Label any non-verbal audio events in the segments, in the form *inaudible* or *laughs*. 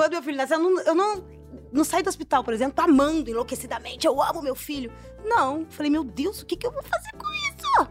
Quando meu filho nasceu, eu não, eu não, não saí do hospital, por exemplo, amando enlouquecidamente. Eu amo meu filho. Não. Falei, meu Deus, o que, que eu vou fazer com isso?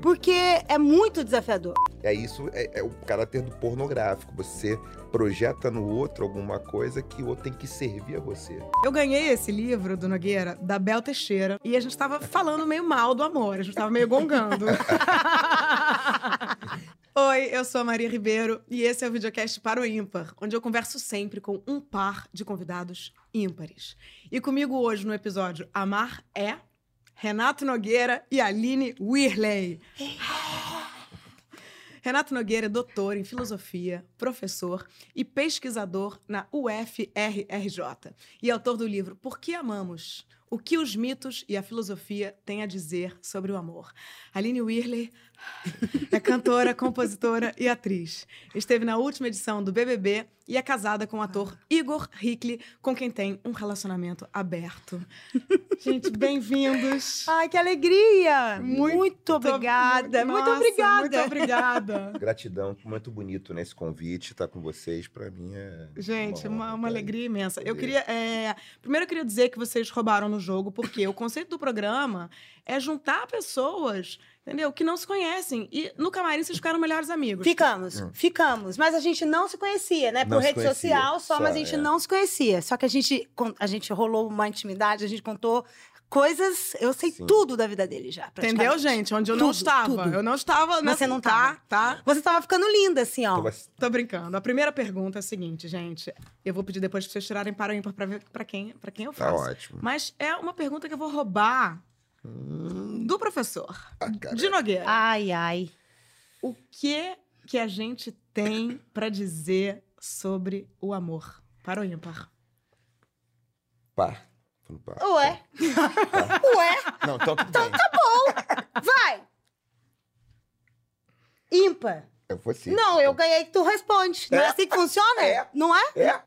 Porque é muito desafiador. É isso, é, é o caráter do pornográfico. Você projeta no outro alguma coisa que o outro tem que servir a você. Eu ganhei esse livro do Nogueira, da Bel Teixeira, e a gente tava falando meio mal do amor, a gente tava meio gongando. *laughs* Oi, eu sou a Maria Ribeiro e esse é o videocast para o ímpar, onde eu converso sempre com um par de convidados ímpares. E comigo hoje no episódio Amar é Renato Nogueira e Aline Whirley. Renato Nogueira é doutor em filosofia, professor e pesquisador na UFRRJ e autor do livro Por que Amamos? O que os mitos e a filosofia têm a dizer sobre o amor. Aline Whirley é cantora, compositora e atriz. Esteve na última edição do BBB e é casada com o ator Igor Hickley, com quem tem um relacionamento aberto. Gente, bem-vindos. Ai, que alegria! Muito, muito obrigada, Nossa, muito obrigada. Muito obrigada. Gratidão, muito bonito nesse convite, estar com vocês, para mim é. Gente, uma, uma, uma alegria imensa. Eu queria. É... Primeiro, eu queria dizer que vocês roubaram no jogo, porque o conceito do programa é juntar pessoas entendeu? Que não se conhecem. E no camarim vocês ficaram melhores amigos. Ficamos, hum. ficamos. Mas a gente não se conhecia, né? Por não rede conhecia, social só, só, mas a gente é. não se conhecia. Só que a gente, a gente rolou uma intimidade, a gente contou coisas. Eu sei Sim. tudo da vida dele já. Entendeu, gente? Onde eu não Tudo, estava. tudo. Eu não estava. Você não tá, tá? Você tava ficando linda, assim, ó. Tô brincando. A primeira pergunta é a seguinte, gente. Eu vou pedir depois pra vocês tirarem para o ímpar pra ver pra quem, pra quem eu Tá faço. ótimo. Mas é uma pergunta que eu vou roubar do professor. ah. De Nogueira. Ai, ai. O que que a gente tem pra dizer sobre o amor? Para o ímpar. Pá. Falando pá. Ué. Ué. Não, então tudo bem. Vai. Ímpar. Eu vou assim. Não, eu ganhei que tu responde. Não é É. assim que funciona? É. Não é? É.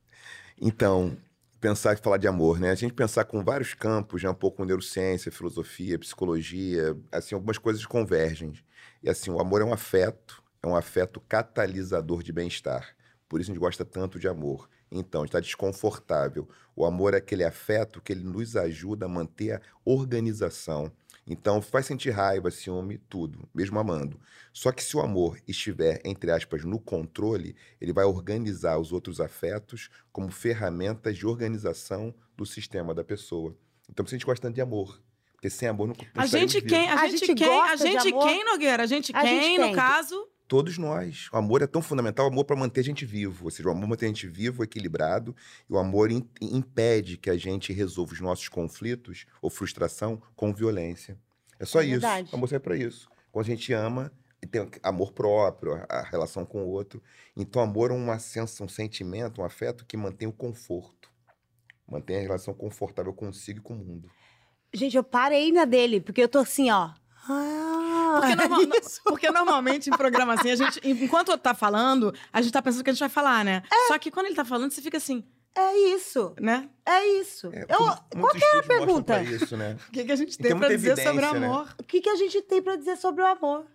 Então, pensar e falar de amor, né? A gente pensar com vários campos, já um pouco com neurociência, filosofia, psicologia, assim, algumas coisas convergem. E assim, o amor é um afeto, é um afeto catalisador de bem-estar. Por isso a gente gosta tanto de amor. Então, está desconfortável. O amor é aquele afeto que ele nos ajuda a manter a organização. Então, faz sentir raiva, ciúme, tudo, mesmo amando. Só que se o amor estiver, entre aspas, no controle, ele vai organizar os outros afetos como ferramentas de organização do sistema da pessoa. Então, isso a gente gosta tanto de amor. Porque sem amor não, não A gente quem? A, A gente, gente quem? A gente quem, Nogueira? A gente A quem, gente no caso? Todos nós. O amor é tão fundamental, o amor para manter a gente vivo. Ou seja, o amor mantém a gente vivo, equilibrado. E o amor im- impede que a gente resolva os nossos conflitos ou frustração com violência. É só É isso. O amor serve para isso. Quando a gente ama, e tem amor próprio, a- a relação com o outro. Então, amor é uma sensação, um sentimento, um afeto que mantém o conforto. Mantém a relação confortável consigo e com o mundo. Gente, eu parei na dele, porque eu tô assim, ó. Ah, Porque, normal- isso. porque normalmente em programa assim, a gente, enquanto tá falando, a gente tá pensando que a gente vai falar, né? É. Só que quando ele tá falando, você fica assim, É isso. né? É isso. É, eu, qual era a pergunta? Isso, né? *laughs* O que, que a gente tem, tem pra muita dizer sobre evidência, né? amor? O que, que a gente tem pra dizer sobre o amor?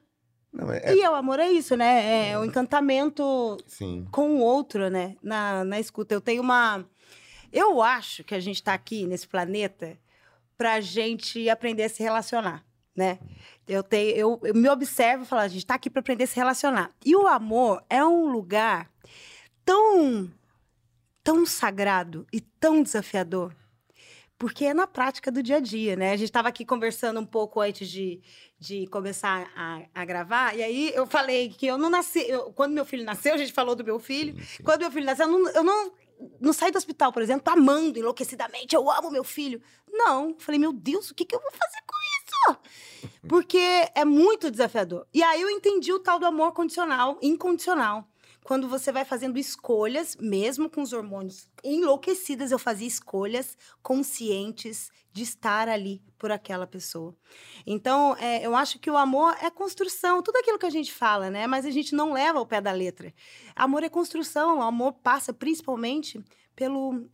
Não, é, E o amor é isso, né? É o encantamento sim. com o outro, né? Na, na escuta. Eu tenho uma. Eu acho que a gente tá aqui nesse planeta pra gente aprender a se relacionar, né? Eu, tenho, eu, eu me observo e falo, a gente tá aqui pra aprender a se relacionar. E o amor é um lugar tão, tão sagrado e tão desafiador. Porque é na prática do dia a dia, né? A gente estava aqui conversando um pouco antes de, de começar a, a gravar, e aí eu falei que eu não nasci. eu- quando meu filho nasceu, a gente falou do meu filho. Sim, sim. Quando meu filho nasceu, eu não, eu não, não saí do hospital, por exemplo, amando enlouquecidamente, eu amo meu filho. Não. Falei, meu Deus, o que, que eu vou fazer com? Porque é muito desafiador. E aí eu entendi o tal do amor condicional, incondicional. Quando você vai fazendo escolhas, mesmo com os hormônios enlouquecidas, eu fazia escolhas conscientes de estar ali por aquela pessoa. Então, é, eu acho que o amor é construção, tudo aquilo que a gente fala, né? Mas a gente não leva ao pé da letra. Amor é construção, o amor passa principalmente pelo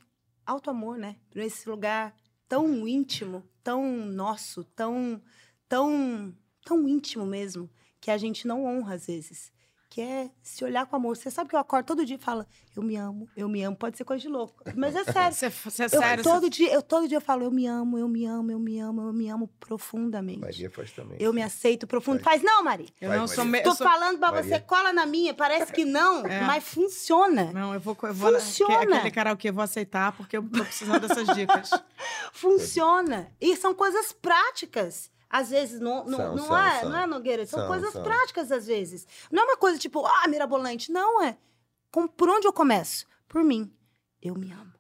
alto amor, né? Por esse lugar tão íntimo, tão nosso, tão, tão, tão íntimo mesmo, que a gente não honra às vezes. Que é se olhar com amor. Você sabe que eu acordo todo dia e falo, eu me amo, eu me amo. Pode ser coisa de louco, mas é sério. Você, você é Eu, sério? todo, você- dia, eu todo dia eu falo, eu me amo, eu me amo, eu me amo, eu me amo profundamente. Maria faz também. Eu me aceito profundo. Faz não, Maria. Eu Vai, não Maria. sou... eu Tô sou- falando pra Maria. você, cola na minha. Parece que não, É. mas funciona. Não, eu vou... Eu vou na- Funciona. aque- Aquele karaokê, eu vou aceitar, porque eu tô precisando dessas dicas. *laughs* Funciona. E são coisas práticas. Às vezes, não, não, São, não são, é, são. não é, Nogueira? São, São, coisas são. práticas, às vezes. Não é uma coisa tipo, ah, mirabolante. Não, é. Com, por onde eu começo? Por mim. Eu me amo.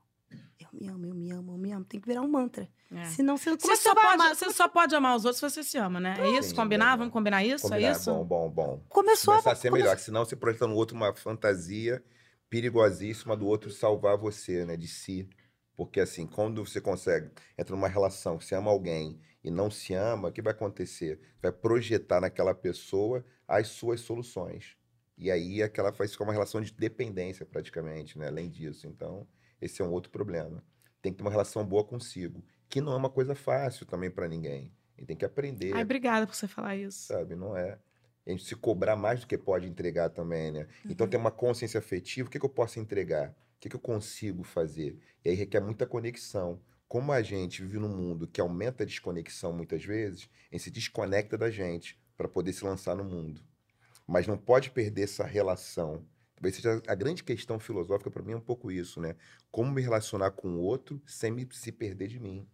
Eu me amo, eu me amo, eu me amo. Tem que virar um mantra. É. Senão você, Você, é que só pode, amar? você só pode amar os outros se você se ama, né? É isso? Sim, Combinar? bom, Vamos combinar isso? Combinar, É isso? Bom, bom, bom. Começou Começar a a ser come- melhor, senão você projeta no outro uma fantasia perigosíssima do outro salvar você, né? De si. Porque assim, quando você consegue entrar numa relação, você ama alguém e não se ama, o que vai acontecer? Vai projetar naquela pessoa as suas soluções. E aí aquela vai ficar uma relação de dependência praticamente, né? Além disso. Então, esse é um outro problema. Tem que ter uma relação boa consigo, que não é uma coisa fácil também para ninguém. Gente tem que aprender Ai, obrigada por você falar isso. sabe? Não é. A gente se cobrar mais do que pode entregar também, né? Então tem uma consciência afetiva, o que, que eu posso entregar? O que, que eu consigo fazer? E aí requer muita conexão. Como a gente vive num mundo que aumenta a desconexão muitas vezes, a gente se desconecta da gente para poder se lançar no mundo. Mas não pode perder essa relação. Talvez seja a grande questão filosófica para mim é um pouco isso, né? Como me relacionar com o outro sem me, se perder de mim.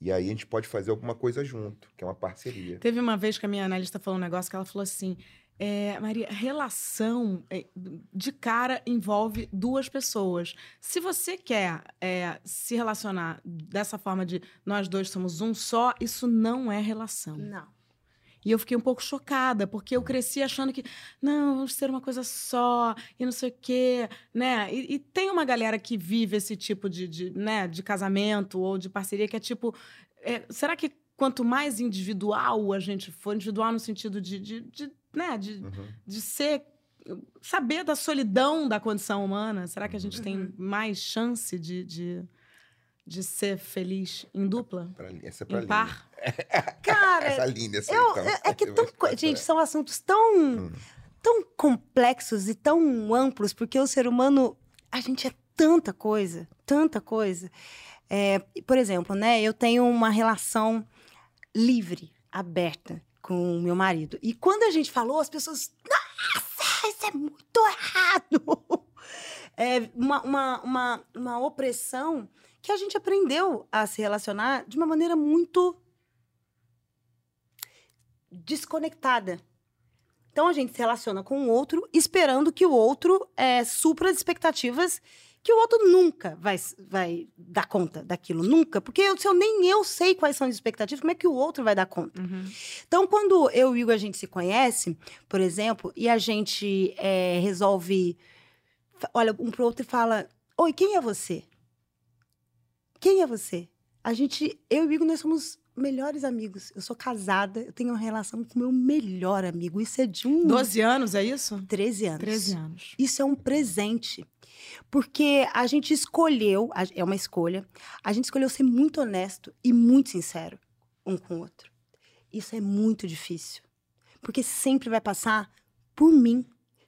E aí a gente pode fazer alguma coisa junto, que é uma parceria. Teve uma vez que a minha analista falou um negócio que ela falou assim: é, Maria, relação é, de cara envolve duas pessoas. Se você quer é, se relacionar dessa forma de nós dois somos um só, isso não é relação. Não. E eu fiquei um pouco chocada, porque eu cresci achando que, não, vamos ser uma coisa só, e não sei o quê, né? E, e tem uma galera que vive esse tipo de, de, né, de casamento ou de parceria que é tipo, é, será que quanto mais individual a gente for, individual no sentido de, de, de, né, de, Uhum. de ser, saber da solidão da condição humana, será que a gente tem Uhum. mais chance de, de, de ser feliz em dupla? Pra, essa é pra Em par? *laughs* Cara, Essa linha, assim, eu, então. é, é que *laughs* tão, gente, são assuntos tão, Hum. tão complexos e tão amplos, porque o ser humano, a gente é tanta coisa, tanta coisa. É, por exemplo, né, eu tenho uma relação livre, aberta com meu marido. E quando a gente falou, as pessoas, nossa, isso é muito errado. *laughs* É uma, uma, uma, uma opressão que a gente aprendeu a se relacionar de uma maneira muito desconectada. Então a gente se relaciona com o outro esperando que o outro é, supra as expectativas que o outro nunca vai, vai dar conta daquilo, nunca. Porque eu, se eu, nem eu sei quais são as expectativas, como é que o outro vai dar conta? Uhum. Então, quando eu e o Igor a gente se conhece, por exemplo, e a gente é, resolve. Olha um pro outro e fala: Oi, quem é você? Quem é você? A gente, eu e o Igor, nós somos melhores amigos. Eu sou casada, eu tenho uma relação com o meu melhor amigo. Isso é de um. 12 anos, é isso? 13 anos. 13 anos. Isso é um presente. Porque a gente escolheu, é uma escolha, a gente escolheu ser muito honesto e muito sincero um com o outro. Isso é muito difícil. Porque sempre vai passar por mim.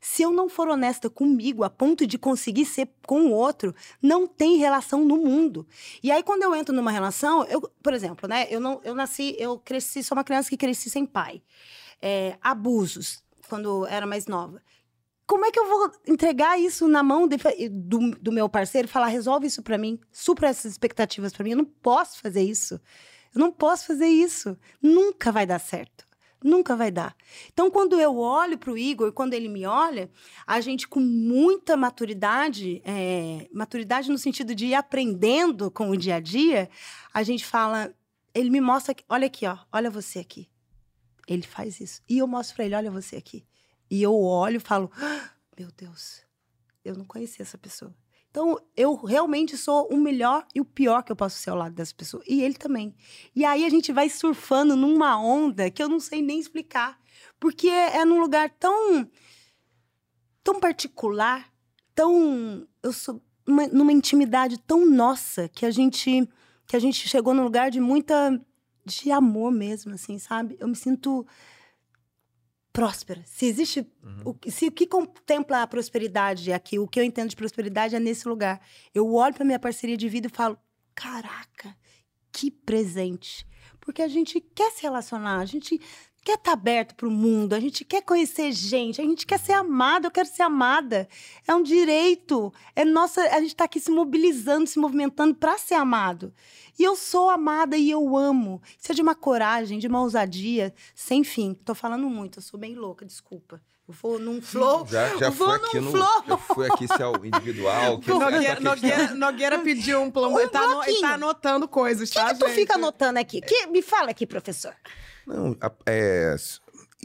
Se eu não for honesta comigo a ponto de conseguir ser com o outro, não tem relação no mundo. E aí, quando eu entro numa relação, eu, por exemplo, né? Eu, não, eu nasci, eu cresci, sou uma criança que cresci sem pai. É, abusos, quando era mais nova. Como é que eu vou entregar isso na mão de- do, do meu parceiro e falar, resolve isso pra mim, supra essas expectativas pra mim? Eu não posso fazer isso. Eu não posso fazer isso. Nunca vai dar certo. Nunca vai dar. Então, quando eu olho pro Igor, quando ele me olha, a gente com muita maturidade, é, maturidade no sentido de ir aprendendo com o dia a dia, a gente fala, ele me mostra, olha aqui, ó, olha você aqui. Ele faz isso. E eu mostro pra ele, olha você aqui. E eu olho e falo, "Ah, meu Deus, eu não conhecia essa pessoa. Então, eu realmente sou o melhor e o pior que eu posso ser ao lado dessa pessoa. E ele também. E aí a gente vai surfando numa onda que eu não sei nem explicar. Porque é, é num lugar tão. tão particular, tão. Eu sou. uma- numa intimidade tão nossa que a gente. que a gente chegou num lugar de muita. de amor mesmo, assim, sabe? Eu me sinto próspera. Se existe. Uhum. O, se o que contempla a prosperidade aqui, o que eu entendo de prosperidade é nesse lugar. Eu olho para minha parceria de vida e falo: caraca, que presente. Porque a gente quer se relacionar, a gente quer estar aberto para o mundo, a gente quer conhecer gente, a gente quer ser amado, eu quero ser amada. É um direito. É nossa, a gente está aqui se mobilizando, se movimentando para ser amado. E eu sou amada e eu amo. Isso é de uma coragem, de uma ousadia, sem fim. Tô falando muito, eu sou bem louca, desculpa. Eu vou num flow. Já, já vou foi num aqui no. flow. Já foi aqui se é o individual. Que Nogueira, Nogueira, Nogueira pediu um plano. Um ele, tá ele bloquinho. tá anotando coisas, O que, tá, que tu gente? fica anotando aqui? Que, me fala aqui, professor. Não, é,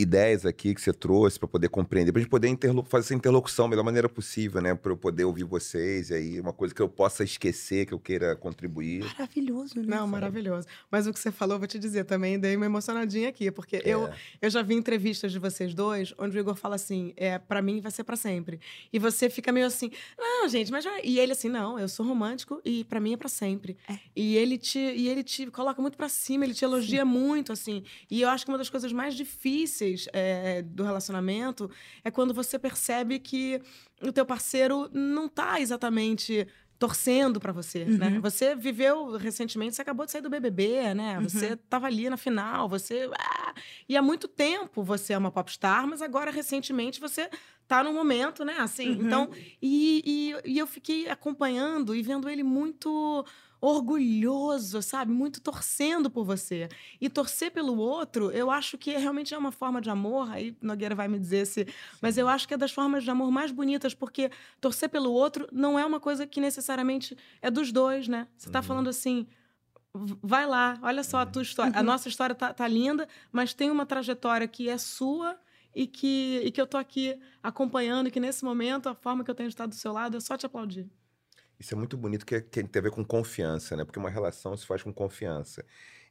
ideias aqui que você trouxe para poder compreender, para a gente poder interlo- fazer essa interlocução da melhor maneira possível, né? Para eu poder ouvir vocês e aí uma coisa que eu possa esquecer, que eu queira contribuir. Maravilhoso, né? Não, maravilhoso. Mas o que você falou, vou te dizer também, dei uma emocionadinha aqui, porque eu, É. eu já vi entrevistas de vocês dois, onde o Igor fala assim: é, para mim vai ser para sempre. E você fica meio assim, não, gente, mas já. E ele assim, não, eu sou romântico e para mim é para sempre. É. E ele te e ele te coloca muito para cima, ele te elogia muito, assim. E eu acho que uma das coisas mais difíceis é, do relacionamento é quando você percebe que o teu parceiro não tá exatamente torcendo para você, né? Uhum. Você viveu recentemente, você acabou de sair do BBB, né? Uhum. Você tava ali na final, você ah! e há muito tempo você é uma popstar, mas agora recentemente você tá num momento, né? Assim, Uhum. então e, e, e eu fiquei acompanhando e vendo ele muito orgulhoso, sabe? Muito torcendo por você. E torcer pelo outro, eu acho que realmente é uma forma de amor. Aí Nogueira vai me dizer se. Mas eu acho que é das formas de amor mais bonitas, porque torcer pelo outro não é uma coisa que necessariamente é dos dois, né? Você tá Uhum. falando assim. "V- Vai lá, olha só a tua história. A Uhum. nossa história tá, tá linda, mas tem uma trajetória que é sua e que, e que eu tô aqui acompanhando, e que nesse momento a forma que eu tenho de estar do seu lado é só te aplaudir. Isso é muito bonito, que, é- que tem a ver com confiança, né? Porque uma relação se faz com confiança.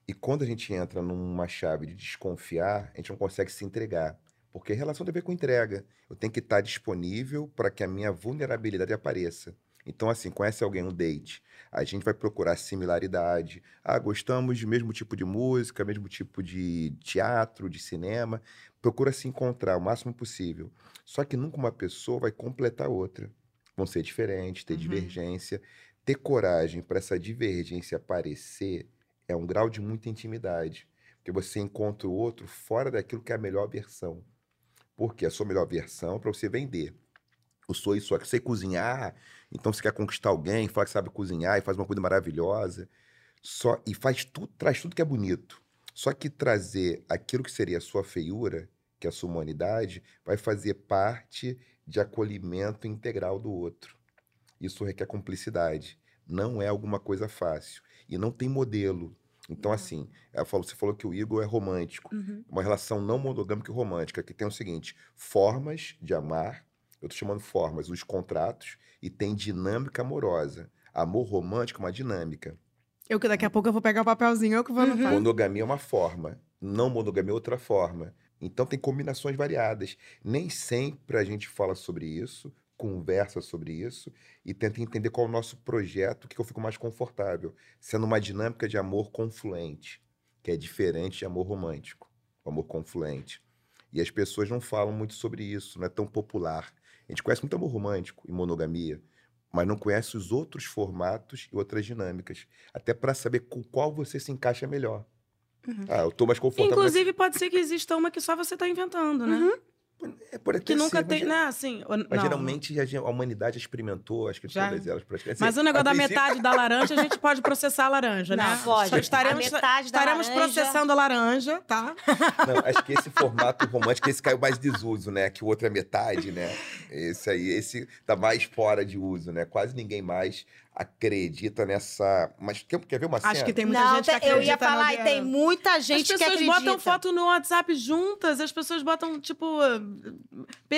E quando a gente entra numa chave de desconfiar, a gente não consegue se entregar. Porque relação tem a ver com entrega. Eu tenho que estar disponível para que a minha vulnerabilidade apareça. Então, assim, conhece alguém, um date. A gente vai procurar similaridade. Ah, gostamos do mesmo tipo de música, mesmo tipo de teatro, de cinema. Procura se encontrar o máximo possível. Só que nunca uma pessoa vai completar a outra. Vão ser diferentes, ter Uhum. divergência. Ter coragem para essa divergência aparecer é um grau de muita intimidade. Porque você encontra o outro fora daquilo que é a melhor versão. Porque a sua melhor versão é para você vender. Eu sou isso aqui. Sei cozinhar, então você quer conquistar alguém, fala que sabe cozinhar e faz uma coisa maravilhosa. Só, e faz tudo, traz tudo que é bonito. Só que trazer aquilo que seria a sua feiura, que é a sua humanidade, vai fazer parte de acolhimento integral do outro. Isso requer cumplicidade. Não é alguma coisa fácil. E não tem modelo. Então, assim, ela falou- você falou que o Igor é romântico. Uhum. Uma relação não monogâmica e romântica, que tem o seguinte: formas de amar, eu tô chamando formas, os contratos, e tem dinâmica amorosa. Amor romântico é uma dinâmica. Eu que daqui a pouco eu vou pegar o papelzinho, eu que vou Uhum. anotar. Monogamia é uma forma, não monogamia é outra forma. Então tem combinações variadas. Nem sempre a gente fala sobre isso, conversa sobre isso e tenta entender qual é o nosso projeto, que eu fico mais confortável, sendo uma dinâmica de amor confluente, que é diferente de amor romântico, o amor confluente. E as pessoas não falam muito sobre isso, não é tão popular. A gente conhece muito amor romântico e monogamia, mas não conhece os outros formatos e outras dinâmicas, até para saber com qual você se encaixa melhor. Uhum. Ah, eu tô mais confortável. Inclusive, pode ser que exista uma que só você tá inventando, né? Uhum. É, pode Que nunca ser, tem, mas, né? Assim, mas não. geralmente a, gen- a humanidade experimentou, acho que Já? todas elas praticamente. Mas Assim, o negócio da princípio- metade da laranja, a gente pode processar a laranja, né? Não, pode. Só Estaremos, A metade da estaremos laranja- processando a laranja, tá? Não, acho que esse formato romântico, esse caiu mais desuso, né? Que o outro é metade, né? Esse aí, esse tá mais fora de uso, né? Quase ninguém mais acredita nessa. Mas quer, quer ver uma cena? Acho que tem muita Não, gente que tem- eu ia acredita falar, e tem muita gente As que pessoas acredita. botam foto no WhatsApp juntas, as pessoas botam, tipo,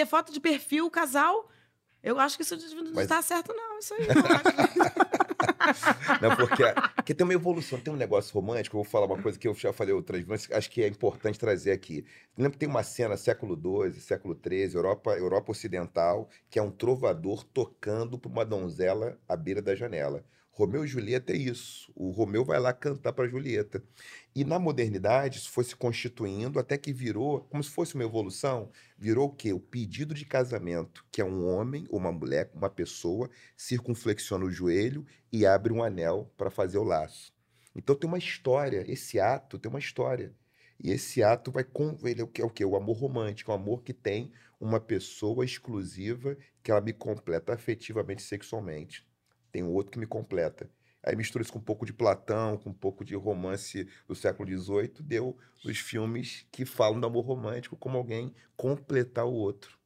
foto de perfil, casal. Eu acho que isso não Mas- está certo, não. Isso aí. *laughs* não. Não, porque, porque tem uma evolução, tem um negócio romântico. Eu vou falar uma coisa que eu já falei outras vezes, acho que é importante trazer aqui. Lembra que tem uma cena, século XII, século XIII, Europa, Europa Ocidental, que é um trovador tocando para uma donzela à beira da janela. Romeu e Julieta é isso. O Romeu vai lá cantar para Julieta. E na modernidade, isso foi se constituindo até que virou, como se fosse uma evolução, virou o quê? O pedido de casamento, que é um homem ou uma mulher, uma pessoa, circunflexiona o joelho e abre um anel para fazer o laço. Então tem uma história, esse ato tem uma história. E esse ato vai com ele é o que é o quê? O amor romântico, o amor que tem uma pessoa exclusiva que ela me completa afetivamente, sexualmente tem um outro que me completa. Aí mistura isso com um pouco de Platão, com um pouco de romance do século XVIII, deu os filmes que falam do amor romântico como alguém completar o outro.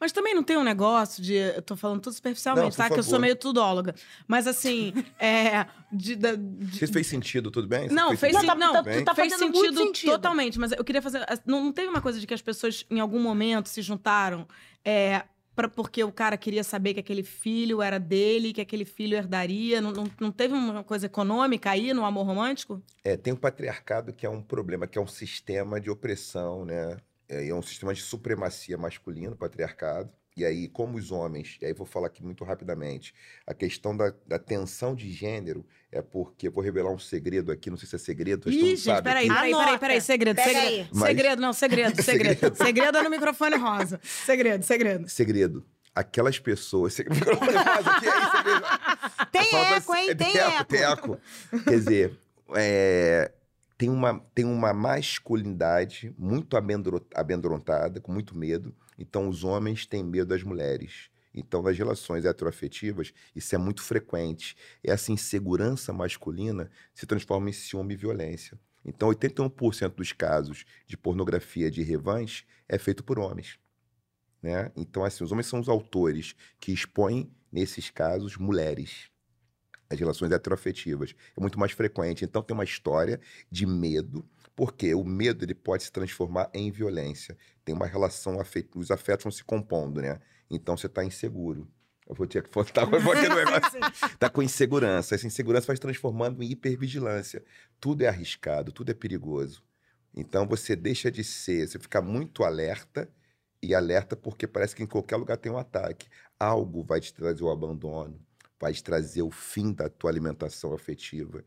Mas também não tem um negócio de. Eu tô falando tudo superficialmente, Não, tá? por Que eu sou favor. meio tudóloga. Mas assim, *laughs* é. De, da- de- Isso fez sentido, tudo bem? Isso Não, fez Não, tá- não. tá- Bem. tá fez sentido, sentido. totalmente, mas eu queria fazer. Não, não teve uma coisa de que as pessoas, em algum momento, se juntaram é, pra, porque o cara queria saber que aquele filho era dele, que aquele filho herdaria. Não, não, não teve uma coisa econômica aí no amor romântico? É, tem o patriarcado que é um problema, que é um sistema de opressão, né? É, é um sistema de supremacia masculina, o patriarcado. E aí, como os homens, e aí vou falar aqui muito rapidamente, a questão da, da tensão de gênero é porque, vou revelar um segredo aqui, não sei se é segredo, Ih, gente, sabe peraí, aqui. peraí, peraí, peraí. Segredo, Pega segredo. aí. Mas- Segredo, não, segredo, *laughs* segredo. Segredo. segredo é no microfone rosa. Segredo, segredo. Segredo. Aquelas pessoas. Segredo. Aí, segredo. Tem pra eco, hein? é, Tem eco. Tem eco. Quer dizer, é, tem, uma, tem uma masculinidade muito amedro- amedrontada, com muito medo. Então, os homens têm medo das mulheres. Então, nas relações heteroafetivas, isso é muito frequente. Essa insegurança masculina se transforma em ciúme e violência. Então, 81% dos casos de pornografia de revanche é feito por homens. Né? Então, assim, os homens são os autores que expõem, nesses casos, mulheres. As relações heteroafetivas. É muito mais frequente. Então, tem uma história de medo, porque o medo ele pode se transformar em violência. Tem uma relação, afet... os afetos vão se compondo, né? Então, você está inseguro. Eu vou ter que botar vou aqui no negócio. Tá com insegurança. Essa insegurança vai se transformando em hipervigilância. Tudo é arriscado, tudo é perigoso. Então, você deixa de ser, você fica muito alerta e alerta porque parece que em qualquer lugar tem um ataque. Algo vai te trazer o abandono, vai te trazer o fim da tua alimentação afetiva.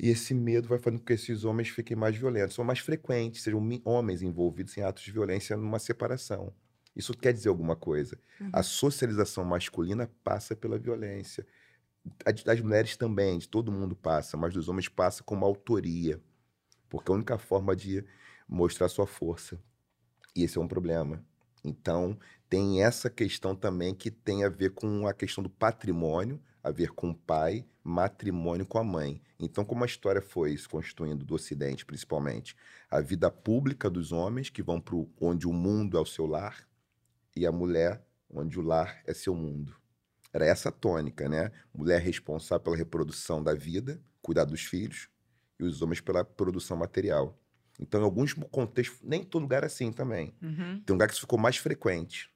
E esse medo vai fazendo com que esses homens fiquem mais violentos, são mais frequentes, sejam homens envolvidos em atos de violência numa separação. Isso quer dizer alguma coisa. A socialização masculina passa pela violência. A das mulheres também, de todo mundo passa, mas dos homens passa com uma autoria. Porque é a única forma de mostrar sua força. E esse é um problema. Então, tem essa questão também que tem a ver com a questão do patrimônio, a ver com o pai, matrimônio com a mãe. Então, como a história foi se constituindo do Ocidente, principalmente, a vida pública dos homens que vão para onde o mundo é o seu lar e a mulher onde o lar é seu mundo. Era essa a tônica, né? Mulher responsável pela reprodução da vida, cuidar dos filhos, e os homens pela produção material. Então, em alguns contextos, nem todo lugar é assim também. Uhum. Tem um lugar que isso ficou mais frequente.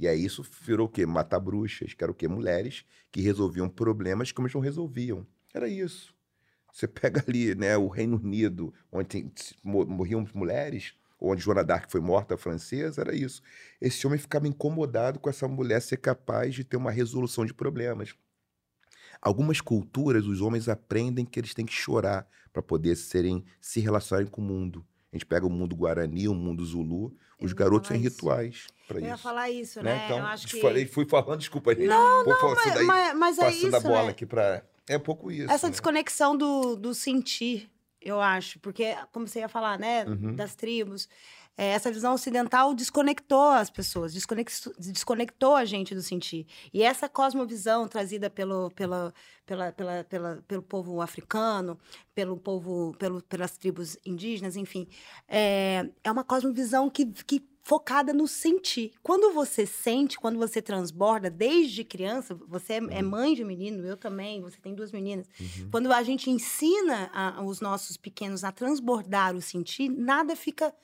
E aí isso virou o quê? Matar bruxas, que era o quê? Mulheres que resolviam problemas que homens não resolviam. Era isso. Você *laughs* pega ali, né, o Reino Unido, onde tem- mo- morriam mulheres, onde Joana d'Arc foi morta, francesa, era isso. Esse homem ficava incomodado com essa mulher ser capaz de ter uma resolução de problemas. Algumas culturas, os homens aprendem que eles têm que chorar para poder serem se relacionarem com o mundo. A gente pega o mundo guarani, o mundo zulu, Eu os garotos têm rituais para Eu isso. ia falar isso, né? né? Então, eu acho que... falei, fui falando, desculpa, gente. Não, passando mas, daí, mas, mas é isso, a bola né? aqui para É um pouco isso. Essa né? desconexão do, do sentir, eu acho. Porque, como você ia falar, né? Uhum. Das tribos. É, essa visão ocidental desconectou as pessoas, desconectou, desconectou a gente do sentir. E essa cosmovisão trazida pelo, pela, pela, pela, pela- pelo povo africano, pelo povo, pelo, pelas tribos indígenas, enfim, é, é uma cosmovisão que, que focada no sentir. Quando você sente, quando você transborda, desde criança, você é, é mãe de menino, eu também, você tem duas meninas. Uhum. Quando a gente ensina a- os nossos pequenos a transbordar o sentir, nada fica